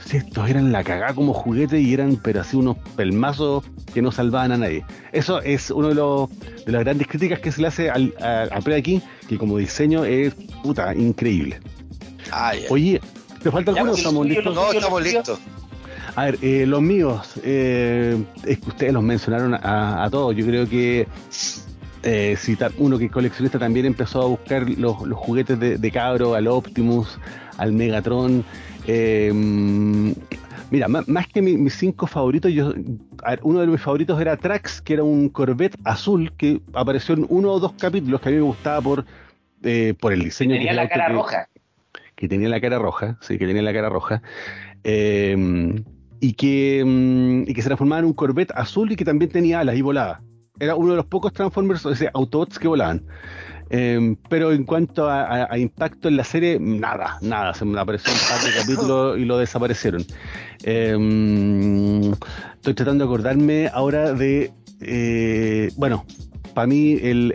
si estos eran la cagada como juguete y eran pero así unos pelmazos que no salvaban a nadie. Eso es uno de los de las grandes críticas que se le hace al, a, a Predaking, que como diseño es puta increíble. Ah. Oye, ¿te falta alguno? ¿Estamos listos? No, estamos listos. A ver, eh, los míos, eh, es que ustedes los mencionaron a, a todos. Yo creo que eh, si ta- uno que es coleccionista también empezó a buscar los, los juguetes de, de Cabro, al Optimus, al Megatron. Eh, mm, mira, má- más, que mi- mis cinco favoritos, yo, a ver, uno de mis favoritos era Trax, que era un Corvette azul que apareció en uno o dos capítulos que a mí me gustaba por, eh, por el diseño que Tenía la cara que- roja. que tenía la cara roja, sí, que tenía la cara roja, eh, y, que, mm, y que se transformaba en un Corvette azul y que también tenía alas y volaba. Era uno de los pocos Transformers, o sea, Autobots que volaban. Eh, pero en cuanto a, a- a impacto en la serie, nada, nada. Se me apareció un par de capítulos y lo desaparecieron. Eh, estoy tratando de acordarme ahora de. eh, bueno, para mí, el,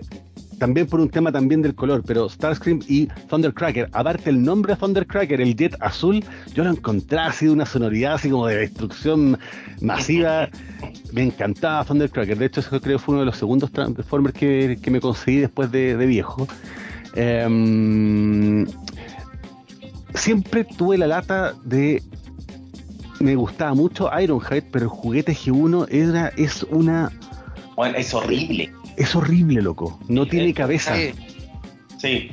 también por un tema también del color, pero Starscream y Thundercracker, aparte el nombre de Thundercracker, el jet azul, yo lo encontraba así de una sonoridad así como de destrucción masiva. Me encantaba Thundercracker. De hecho, eso creo que fue uno de los segundos Transformers que, que me conseguí después de, de viejo. Em, siempre tuve la lata de. Me gustaba mucho Ironhide, pero el juguete G1 era, es una. Bueno, es horrible. Es horrible, loco. No Sí, tiene eh, cabeza. Sí.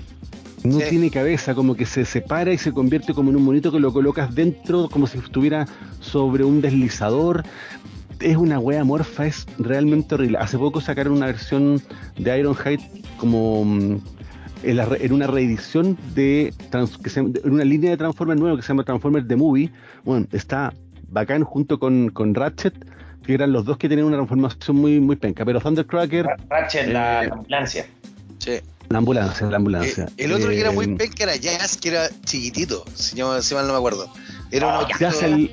No Sí. tiene cabeza, como que se separa y se convierte como en un monito que lo colocas dentro, como si estuviera sobre un deslizador. Es una wea morfa, es realmente horrible. Hace poco sacaron una versión de Ironhide como mm, en, la re- en una reedición de, trans- que se- de- en una línea de Transformers nuevo que se llama Transformers The Movie. Bueno, está bacán junto con, con Ratchet, que eran los dos que tenían una transformación muy, muy penca. Pero Thundercracker, Ra- Ratchet, la Eh, ambulancia. sí. la ambulancia, la ambulancia. Eh, el otro que era muy Eh, penca era Jazz, que era chiquitito, si, yo- si mal no me acuerdo. Era un Oh, Jazz el,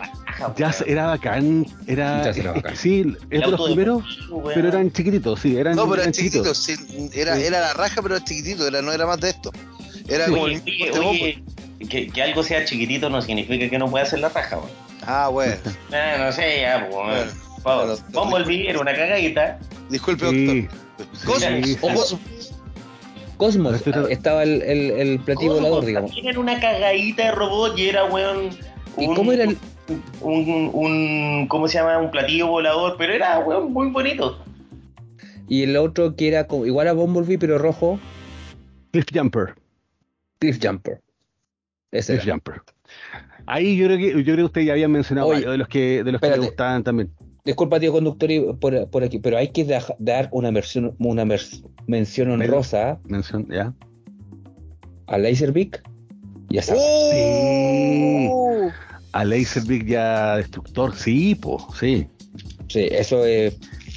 Jazz era bacán, era, Jazz era bacán. sí, es de los primeros, pero eran chiquititos, sí, eran, No, pero eran era chiquitito, sí, era, Sí. era la raja, pero era chiquitito, era, no era más de esto. Era Sí. como Oye, el oye, que, que algo sea chiquitito no significa que no pueda hacer la raja, weón. Ah, bueno. Eh, no sé, ya, pues. Bueno, favor. Bumblebee era una cagadita. Disculpe, Sí, doctor. Cosmos, sí, sí. Cosmos, tra- estaba el, el, el platillo Cosmos volador, digamos. también Era una cagadita de robot y era, weón. ¿Y cómo era el- Un, un, ¿Cómo se llama? Un platillo volador, pero era, weón, muy bonito. Y el otro que era como- igual a Bumblebee, pero rojo, Cliff Jumper, Cliff Jumper. Ese Cliff era. Jumper. Ahí yo creo que yo creo que ustedes ya habían mencionado Oye, varios de los que de los que me gustaban también. Disculpa, tío conductor, y por, por aquí, pero hay que da- dar una, mención, una mención honrosa Mención, ya. a Laserbeak y a. ¡Oh! A Laserbeak ya destructor, sí, po, sí. Sí, eso eh,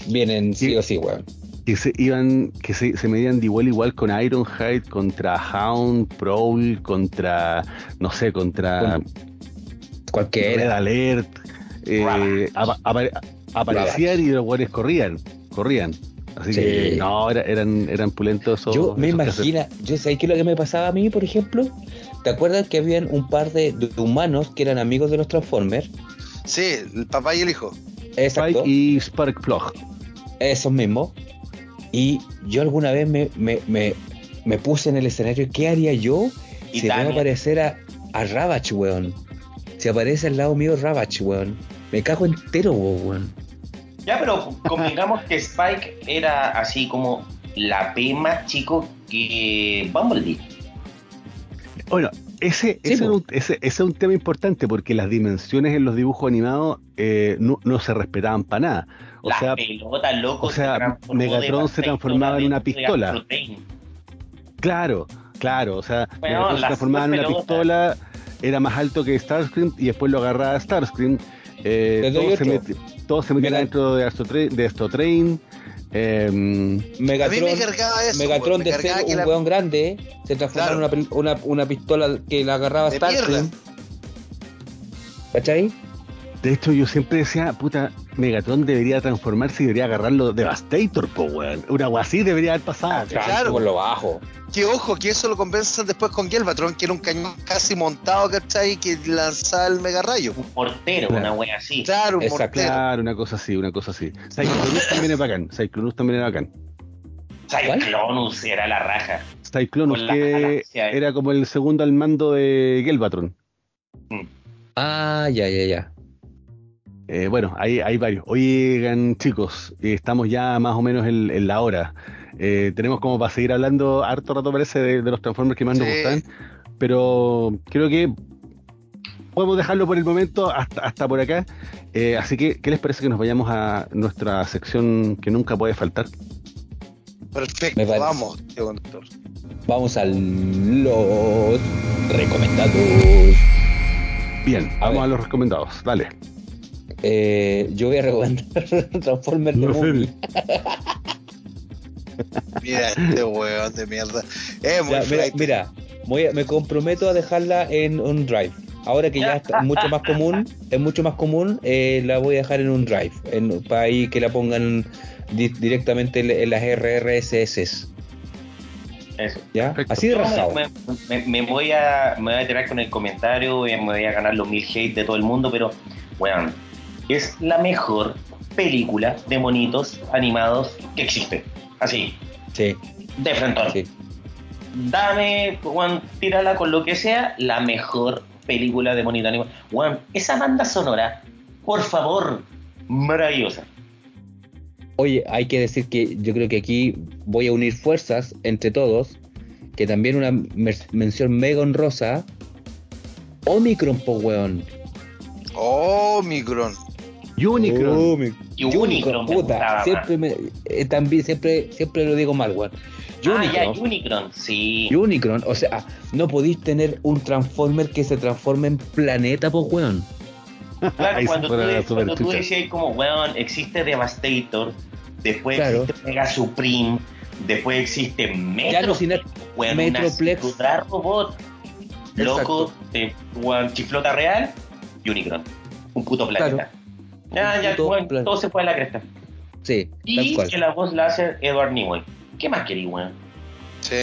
vienen sí, Sí. o sí, weón. Que se iban, que se, se medían de igual igual con Ironhide, contra Hound, Prowl, contra, no sé, contra Red Cualquiera. Alert. eh, aparecían y los guardias corrían, corrían. Así Sí. que no, era- eran, eran pulentos esos. Yo me imagino, yo sé que lo que me pasaba a mí, por ejemplo, ¿te acuerdas que habían un par de, de humanos que eran amigos de los Transformers? Sí, el papá y el hijo. Exacto, Spike y Sparkplug. esos mismos. Y yo alguna vez me, me, me, me puse en el escenario, ¿qué haría yo Y si Tania. aparecer a, a Ravage, weón? Si aparece al lado mío Ravage, weón. Me cago entero, weón. Ya, pero convengamos que Spike era así como la P más chico que Bumblebee. Bueno, ese, Sí, ese, ese, ese es un tema importante porque las dimensiones en los dibujos animados eh, no, no se respetaban para nada. O la sea, pelota, loco. o sea, se Megatron se transformaba en una pistola. Claro, claro. O sea, Bueno, Megatron se transformaba en una pelotas. pistola, era más alto que Starscream y después lo agarraba Starscream. Eh, todo, se. Todo se metía Mega- dentro de Astro, de Astro Train. eh, A mí Megatron, me eso. Megatron me de ser un la- weón grande se transformaba Claro. en una, una, una pistola que la agarraba Starscream. ¿Cachai? De hecho, yo siempre decía, puta, Megatron debería transformarse y debería agarrarlo Devastator, po, weón. Una agua así debería haber pasado. Claro. Por lo bajo. Que ojo, que eso lo compensan después con Gelvatron, que era un cañón casi montado, ¿cachai? Que lanzaba el mega rayo. Un portero, Claro. una wea así. Claro, un Exacto. mortero. Claro, una cosa así, una cosa así. Cyclonus también es bacán. Cyclonus también era bacán. Cyclonus era la raja. Cyclonus, la que galaxia, eh. era como el segundo al mando de Gelbatron. Ah, ya, ya, ya. Eh, bueno, hay, hay varios. Oigan, chicos, eh, estamos ya más o menos en, en la hora. Eh, tenemos como para seguir hablando harto rato parece de, de los Transformers que más nos gustan, pero creo que podemos dejarlo por el momento hasta, hasta por acá. Eh, así que, ¿qué les parece que nos vayamos a nuestra sección que nunca puede faltar? Perfecto, vamos, tío conductor. Vamos a los recomendados. Bien, A vamos ver. a los recomendados. Dale. Eh, yo voy a recomendar Transformers sé. Movie. Mira este weón de mierda. Es muy Ya, mira, voy a- me comprometo a dejarla en un drive. Ahora que ya está mucho más común, es mucho más común, eh, la voy a dejar en un drive, en, para ahí que la pongan di- directamente en, en las RRSS, Eso. ¿ya? Perfecto. Así de Yo rasado. me, me- me voy a, me voy a tirar con el comentario, y me voy a ganar los mil hate de todo el mundo, pero, weón, es la mejor película de monitos animados que existe. Así, Sí, de frente. sí. Dame, weón, tírala con lo que sea, la mejor película de monitos animados. Weón, esa banda sonora, por favor, maravillosa. Oye, hay que decir que yo creo que aquí voy a unir fuerzas entre todos, que también una mención mega honrosa, Omicron, po weón. Oh, Unicron. Y Unicron, puta, siempre me, eh, también siempre siempre lo digo mal, weón. Ah, ya, Unicron, sí. Unicron, o sea, no podéis tener un Transformer que se transforme en planeta, po weón. Claro, cuando, tú, cuando tú decías como, weón, existe Devastator, después Claro. existe Mega Supreme, después existe Ya Metro, alucinar, weón, Metroplex. una robot, loco, de weón, chiflota real, Unicron, un puto planeta. Ya, ya, todo se fue a la cresta. sí, tal Y cual. que la voz la hace Edward Nimoy. ¿Qué más querí, weón? Sí.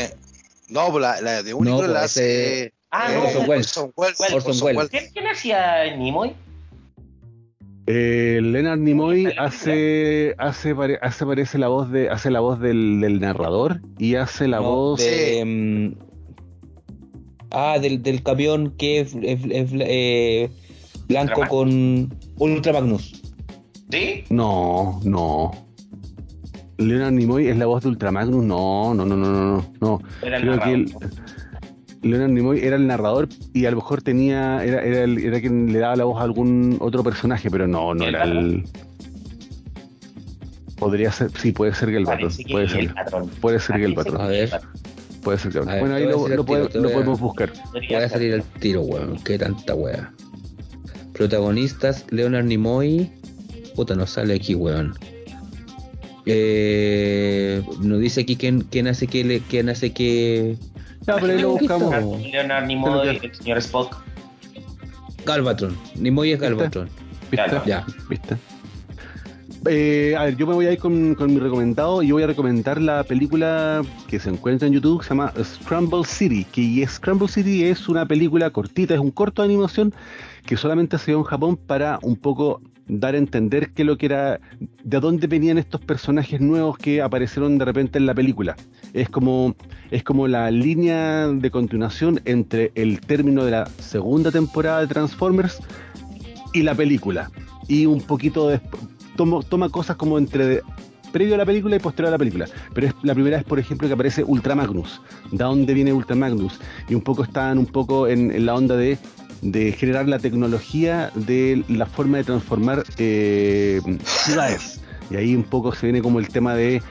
No, pues la, la de Unicron pues la ese- hace. Ah, eh, no, Orson Welles. Orson Welles. Welles. Orson Orson Welles. Welles. ¿Quién, hacía Nimoy? Eh, Leonard Nimoy hace, hace, pare- hace parece la voz de, hace la voz del, del narrador y hace la No, voz de, mm, ah, del, del camión que es, es- es, eh, blanco Ultra con Ultra Magnus. ¿Sí? No, no. Leonard Nimoy es la voz de Ultramagnus. No, no, no, no, no, no. no. Era el Creo que el- Leonard Nimoy era el narrador y a lo mejor tenía, era, era, el- era quien le daba la voz a algún otro personaje, pero no, no ¿El era el. Podría ser, sí, puede ser que el patrón. Puede ser, el patrón. puede ser que el patrón. A ver. el. Puede ser que el ver, Bueno, ahí lo, podemos buscar. Voy a salir al tiro, weón. Qué tanta wea. Protagonistas, Leonard Nimoy. Puta, no sale aquí, weón. Eh, nos dice aquí quién, quién hace que le, quién hace que Ya, pero ahí lo buscamos. Leonard Nimoy, el señor Spock. Galvatron. Nimoy es. Galvatron. ¿Viste? Ya. ¿Viste? Eh, a ver, yo me voy a ir con, mi recomendado y voy a recomendar la película que se encuentra en YouTube, se llama Scramble City, que Scramble City es una película cortita, es un corto de animación que solamente se dio en Japón para un poco dar a entender qué lo que era, de dónde venían estos personajes nuevos que aparecieron de repente en la película. Es como, es como la línea de continuación entre el término de la segunda temporada de Transformers y la película. Y un poquito de, toma, toma cosas como entre previo a la película y posterior a la película. Pero es la primera vez, por ejemplo, que aparece Ultra Magnus. ¿De dónde viene Ultra Magnus? Y un poco están un poco en, la onda de, de generar la tecnología de la forma de transformar eh, ciudades. Y ahí un poco se viene como el tema de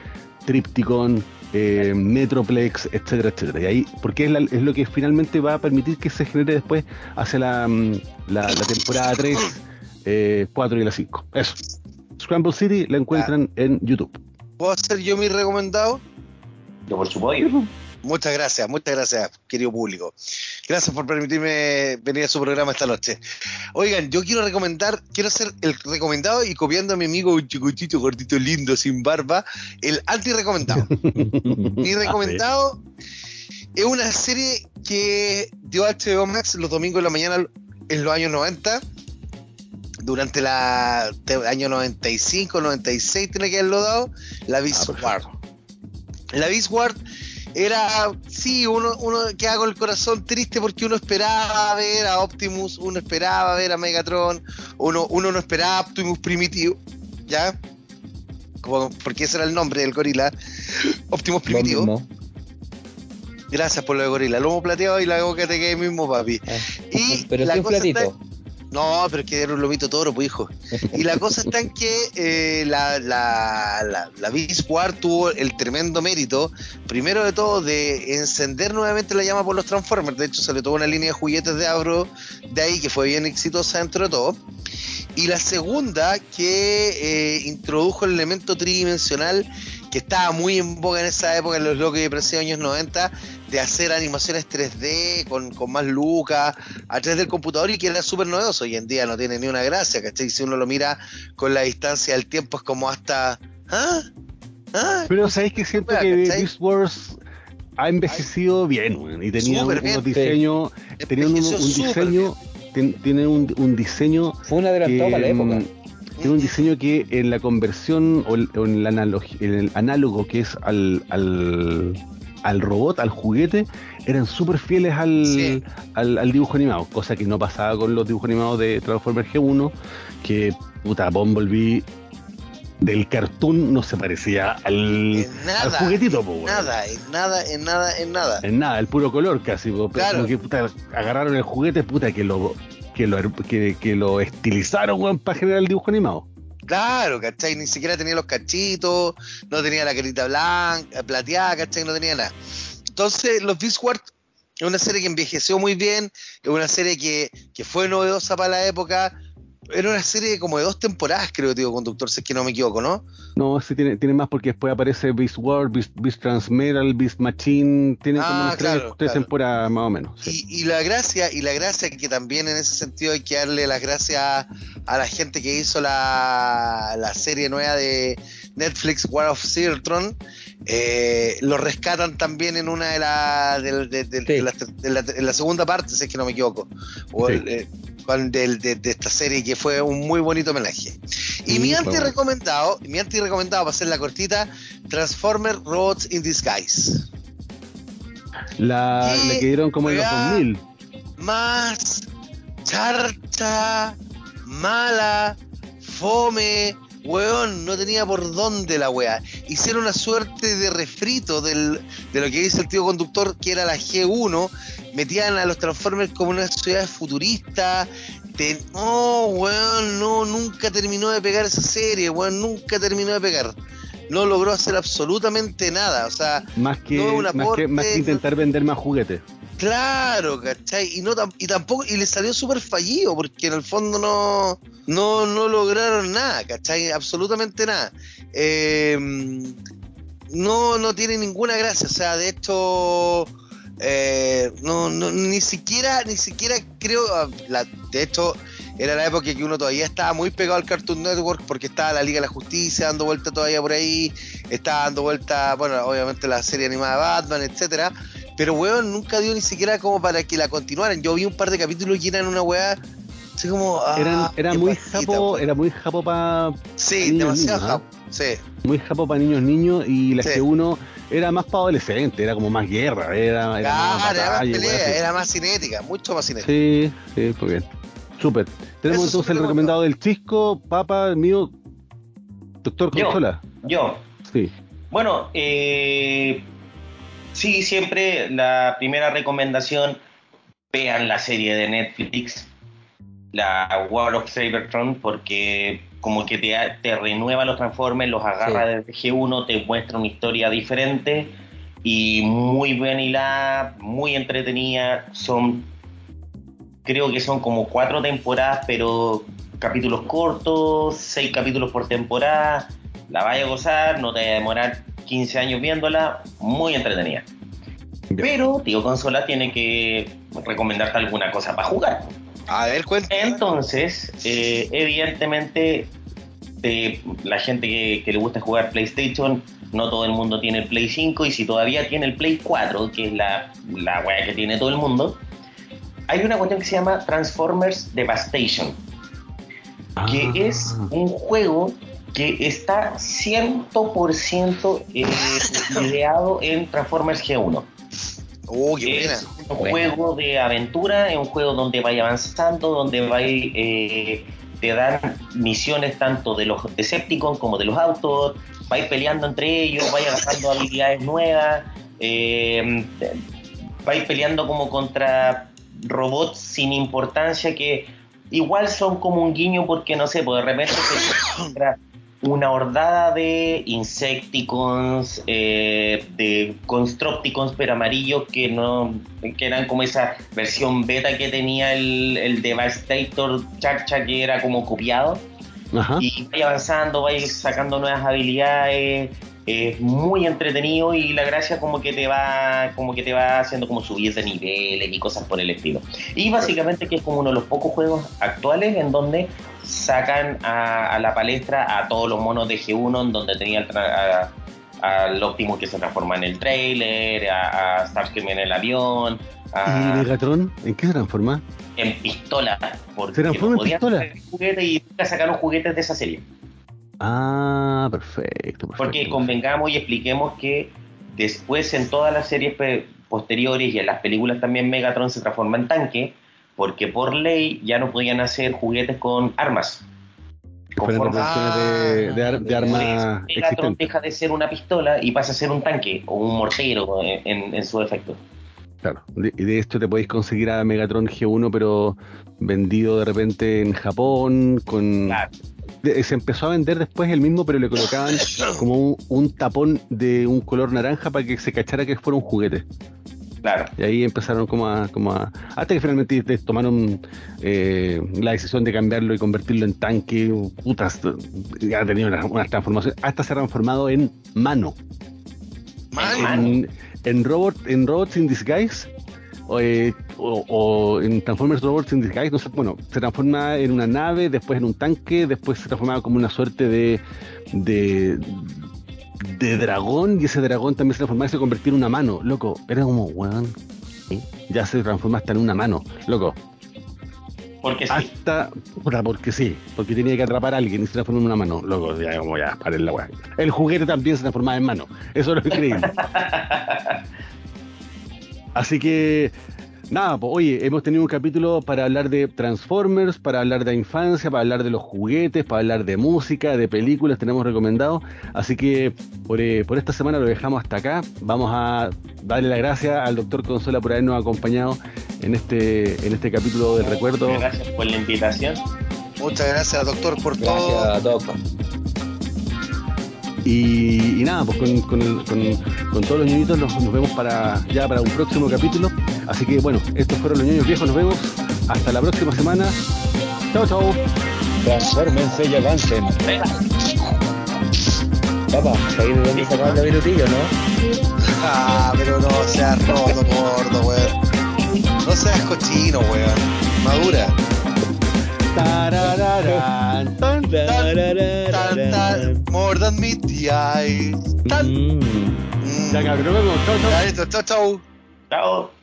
Tripticon, eh, Metroplex, etcétera, etcétera. Y ahí, porque es, la- es lo que finalmente va a permitir que se genere después hacia la, mm, la temporada 3, eh, 4 y la 5. Eso. Scramble City la encuentran en YouTube. ¿Puedo hacer yo mi recomendado? Yo por supuesto. Muchas gracias, muchas gracias, querido público. Gracias por permitirme venir a su programa esta noche. Oigan, yo quiero recomendar, quiero hacer el recomendado y copiando a mi amigo un chicochito gordito lindo sin barba, el anti-recomendado. Mi recomendado es una serie que dio HBO Max los domingos de la mañana en los años 90. Durante la año 95, 96 tiene que haberlo dado. La Beast. Wars. La Beast Wars era, sí, uno, uno queda con el corazón triste porque uno esperaba ver a Optimus, uno esperaba ver a Megatron, uno, uno no esperaba a Optimus Primitivo, ¿ya? como- porque ese era el nombre del gorila. Optimus Primitivo. Gracias por lo de gorila. Lomo plateado y la boca te queda mismo, papi. Ah. Y Pero la cosa está- platito. No, pero es que era un lomito toro, pues hijo. Y la cosa está en que eh, la, la, la, la War tuvo el tremendo mérito, primero de todo, de encender nuevamente la llama por los Transformers. De hecho, se le tuvo una línea de juguetes de Abro de ahí que fue bien exitosa dentro de todo. Y la segunda, que eh, introdujo el elemento tridimensional que estaba muy en boga en esa época, en los locos de depresión años 90, de hacer animaciones 3D con, con más lucas a través del computador y que era súper novedoso. Hoy en día no tiene ni una gracia, ¿cachai? Si uno lo mira con la distancia del tiempo es como hasta... ¿Ah? ¿Ah? Pero sabéis que siento que. Beast Wars ha envejecido bien, y tenía unos bien. diseños, tenía un, diseño, ten- tiene un, un diseño Fue un adelantado que, para la época. mm, tiene un diseño que en la conversión o el- o en, la analog- en el análogo que es al, al, al robot, al juguete, eran súper fieles al, Sí. al, al dibujo animado, cosa que no pasaba con los dibujos animados de Transformers G1, que puta Bumblebee del cartoon no se parecía al, al juguetito, en nada, en nada, en nada, en nada. En nada, el puro color casi, po, pero Claro. como que puta, agarraron el juguete, puta, que lo que lo, que, que lo estilizaron, weón, para generar el dibujo animado. Claro, ¿cachai? Ni siquiera tenía los cachitos, no tenía la carita blanca, plateada, ¿cachai? No tenía nada. Entonces, los Beast es una serie que envejeció muy bien, es una serie que, que fue novedosa para la época. Era una serie como de dos temporadas, creo, tío conductor, si es que no me equivoco, ¿no? No, sí tiene, tiene más porque después aparece Beast World, Beast, Beast Transmetal, Beast Machine, tiene como Ah, unas tres, claro, tres claro. temporadas más o menos. sí. Y, y la gracia, y la gracia que también en ese sentido hay que darle las gracias a la gente que hizo la, la serie nueva de Netflix, War of Cybertron, eh, lo rescatan también en una de las de, de- de- Sí. la, de la- la segunda parte, si es que no me equivoco, o Sí. el, eh, de, esta serie que fue un muy bonito homenaje. Y Sí, mi fue anti recomendado, mi anti recomendado para hacer la cortita, Transformer Robots in Disguise. La, ¿Qué la que dieron como en los weá? 2000. más charcha, mala, fome, weón, no tenía por dónde la weá. Hicieron una suerte de refrito del, de lo que dice el tío conductor, que era la G1, metían a los Transformers como una ciudad futurista. Te- no, weón, no, nunca terminó de pegar esa serie, weón, nunca terminó de pegar. No logró hacer absolutamente nada, o sea, Más que, No, un más, que, más intentar vender más juguetes. Claro, ¿cachai? Y, no, y tampoco, y le salió súper fallido, porque en el fondo no, no, no lograron nada, ¿cachai? Absolutamente nada. Eh, no, no tiene ninguna gracia, o sea, de hecho, eh, no, no, ni siquiera, ni siquiera creo, ah, la- de hecho, era la época que uno todavía estaba muy pegado al Cartoon Network porque estaba la Liga de la Justicia dando vuelta todavía por ahí, estaba dando vuelta, bueno, obviamente la serie animada de Batman, etcétera, pero weón nunca dio ni siquiera como para que la continuaran. Yo vi un par de capítulos y eran una weá así como ah, Eran, era muy japo, weón. era muy japo para Sí, niños, demasiado niños, japo. Sí. muy japo para niños niños y la Sí. G1 era más para adolescentes, era como más guerra, era, era más Claro, era más pelea, era más cinética, mucho más cinética. Sí, sí, fue bien. Súper. Tenemos Eso entonces el recomendado del Chisco, Papa, mío, Doctor Yo. Consola. Yo, Sí. Bueno, eh, sí, siempre la primera recomendación, vean la serie de Netflix, la War of Cybertron, porque como que te, te renueva los Transformers, los agarra desde G1, te muestra una historia diferente y muy bien hilada, muy entretenida, son, creo que son como cuatro temporadas, pero capítulos cortos, seis capítulos por temporada, la vaya a gozar, no te va a demorar 15 años viéndola, muy entretenida. Bien. Pero Tío Consola tiene que recomendarte alguna cosa para jugar. A ver, cuenta. Entonces, eh, evidentemente, eh, la gente que, que le gusta jugar PlayStation, no todo el mundo tiene el Play 5 y si todavía tiene el Play 4, que es la, la weá que tiene todo el mundo, hay una cuestión que se llama Transformers Devastation que Ah. es un juego que está 100% eh, ideado en Transformers G1. Oh, qué buena. Es un juego de aventura, es un juego donde vaya avanzando, donde vais, eh, te dan misiones tanto de los Decepticons como de los autos, vais peleando entre ellos, vais agarrando habilidades nuevas, eh, vais peleando como contra robots sin importancia que igual son como un guiño porque no sé, pues de repente se contra una hordada de Insecticons, eh, de Constructicons pero amarillos que no que eran como esa versión beta que tenía el, el Devastator Chacha que era como copiado Ajá. y vais avanzando, vais sacando nuevas habilidades, es muy entretenido y la gracia como que te va como que te va haciendo como subir de niveles y cosas por el estilo. Y básicamente que es como uno de los pocos juegos actuales en donde sacan a, a la palestra a todos los monos de G1 en donde tenía al Optimus que se transforma en el trailer, a, a Starscream en el avión, ¿Y a, Megatron? ¿En qué se transforma? en pistola, porque ¿Se transforma en pistola? y nunca sacaron juguetes de esa serie. Ah, perfecto. perfecto. Porque convengamos y expliquemos que después en todas las series posteriores y en las películas también Megatron se transforma en tanque, porque por ley ya no podían hacer juguetes con armas. Versiones de, de, ar- de armas Megatron deja de ser una pistola y pasa a ser un tanque o un mortero en, su efecto. Claro. De- Y de esto te podéis conseguir a Megatron G1, pero vendido de repente en Japón, con... Claro. De- se empezó a vender después el mismo, pero le colocaban como un, un tapón de un color naranja para que se cachara que fuera un juguete. Claro. Y ahí empezaron como a... Como a hasta que finalmente te- tomaron eh, la decisión de cambiarlo y convertirlo en tanque. Putas, ya ha tenido unas, unas transformaciones. Hasta se ha transformado en mano. Man, En, en, robot, en Robots in Disguise. O, eh, o- o en Transformers Robots in Disguise, no sé, bueno, se transforma en una nave, después en un tanque, después se transformaba como una suerte de, de, de dragón, y ese dragón también se transformaba y se convertía en una mano, loco, era como, weón, ya se transforma hasta en una mano, loco, Porque sí. hasta, porque sí, porque tenía que atrapar a alguien y se transformó en una mano, loco, ya como ya, paren la weá. El juguete también se transformaba en mano, eso es lo increíble. Así que, nada, pues, oye, hemos tenido un capítulo para hablar de Transformers, para hablar de infancia, para hablar de los juguetes, para hablar de música, de películas, tenemos recomendado. Así que por, eh, por esta semana lo dejamos hasta acá. Vamos a darle las gracias al doctor Consola por habernos acompañado en este, en este capítulo del recuerdo. Gracias por la invitación. muchas gracias, doctor, por todo. Gracias, Doc. Y, y nada, pues con, con el- con- con todos los ñoñitos nos, nos vemos para ya para un próximo capítulo. Así que bueno, estos fueron los ñoños viejos, nos vemos. Hasta la próxima semana. Chao, chao. Transfórmense y avancen. Papá, ¿sabéis de dónde la virutillo, no? Ah, pero no seas roto, gordo, weón. No seas cochino, weón. Madura. Tarararán, tan, Tan, tan, more than meet the eyes. Tan. Mm. Mm. Ya cabrón, nos vemos. Chao, chao. Ya, listo, chau, chau. Chao.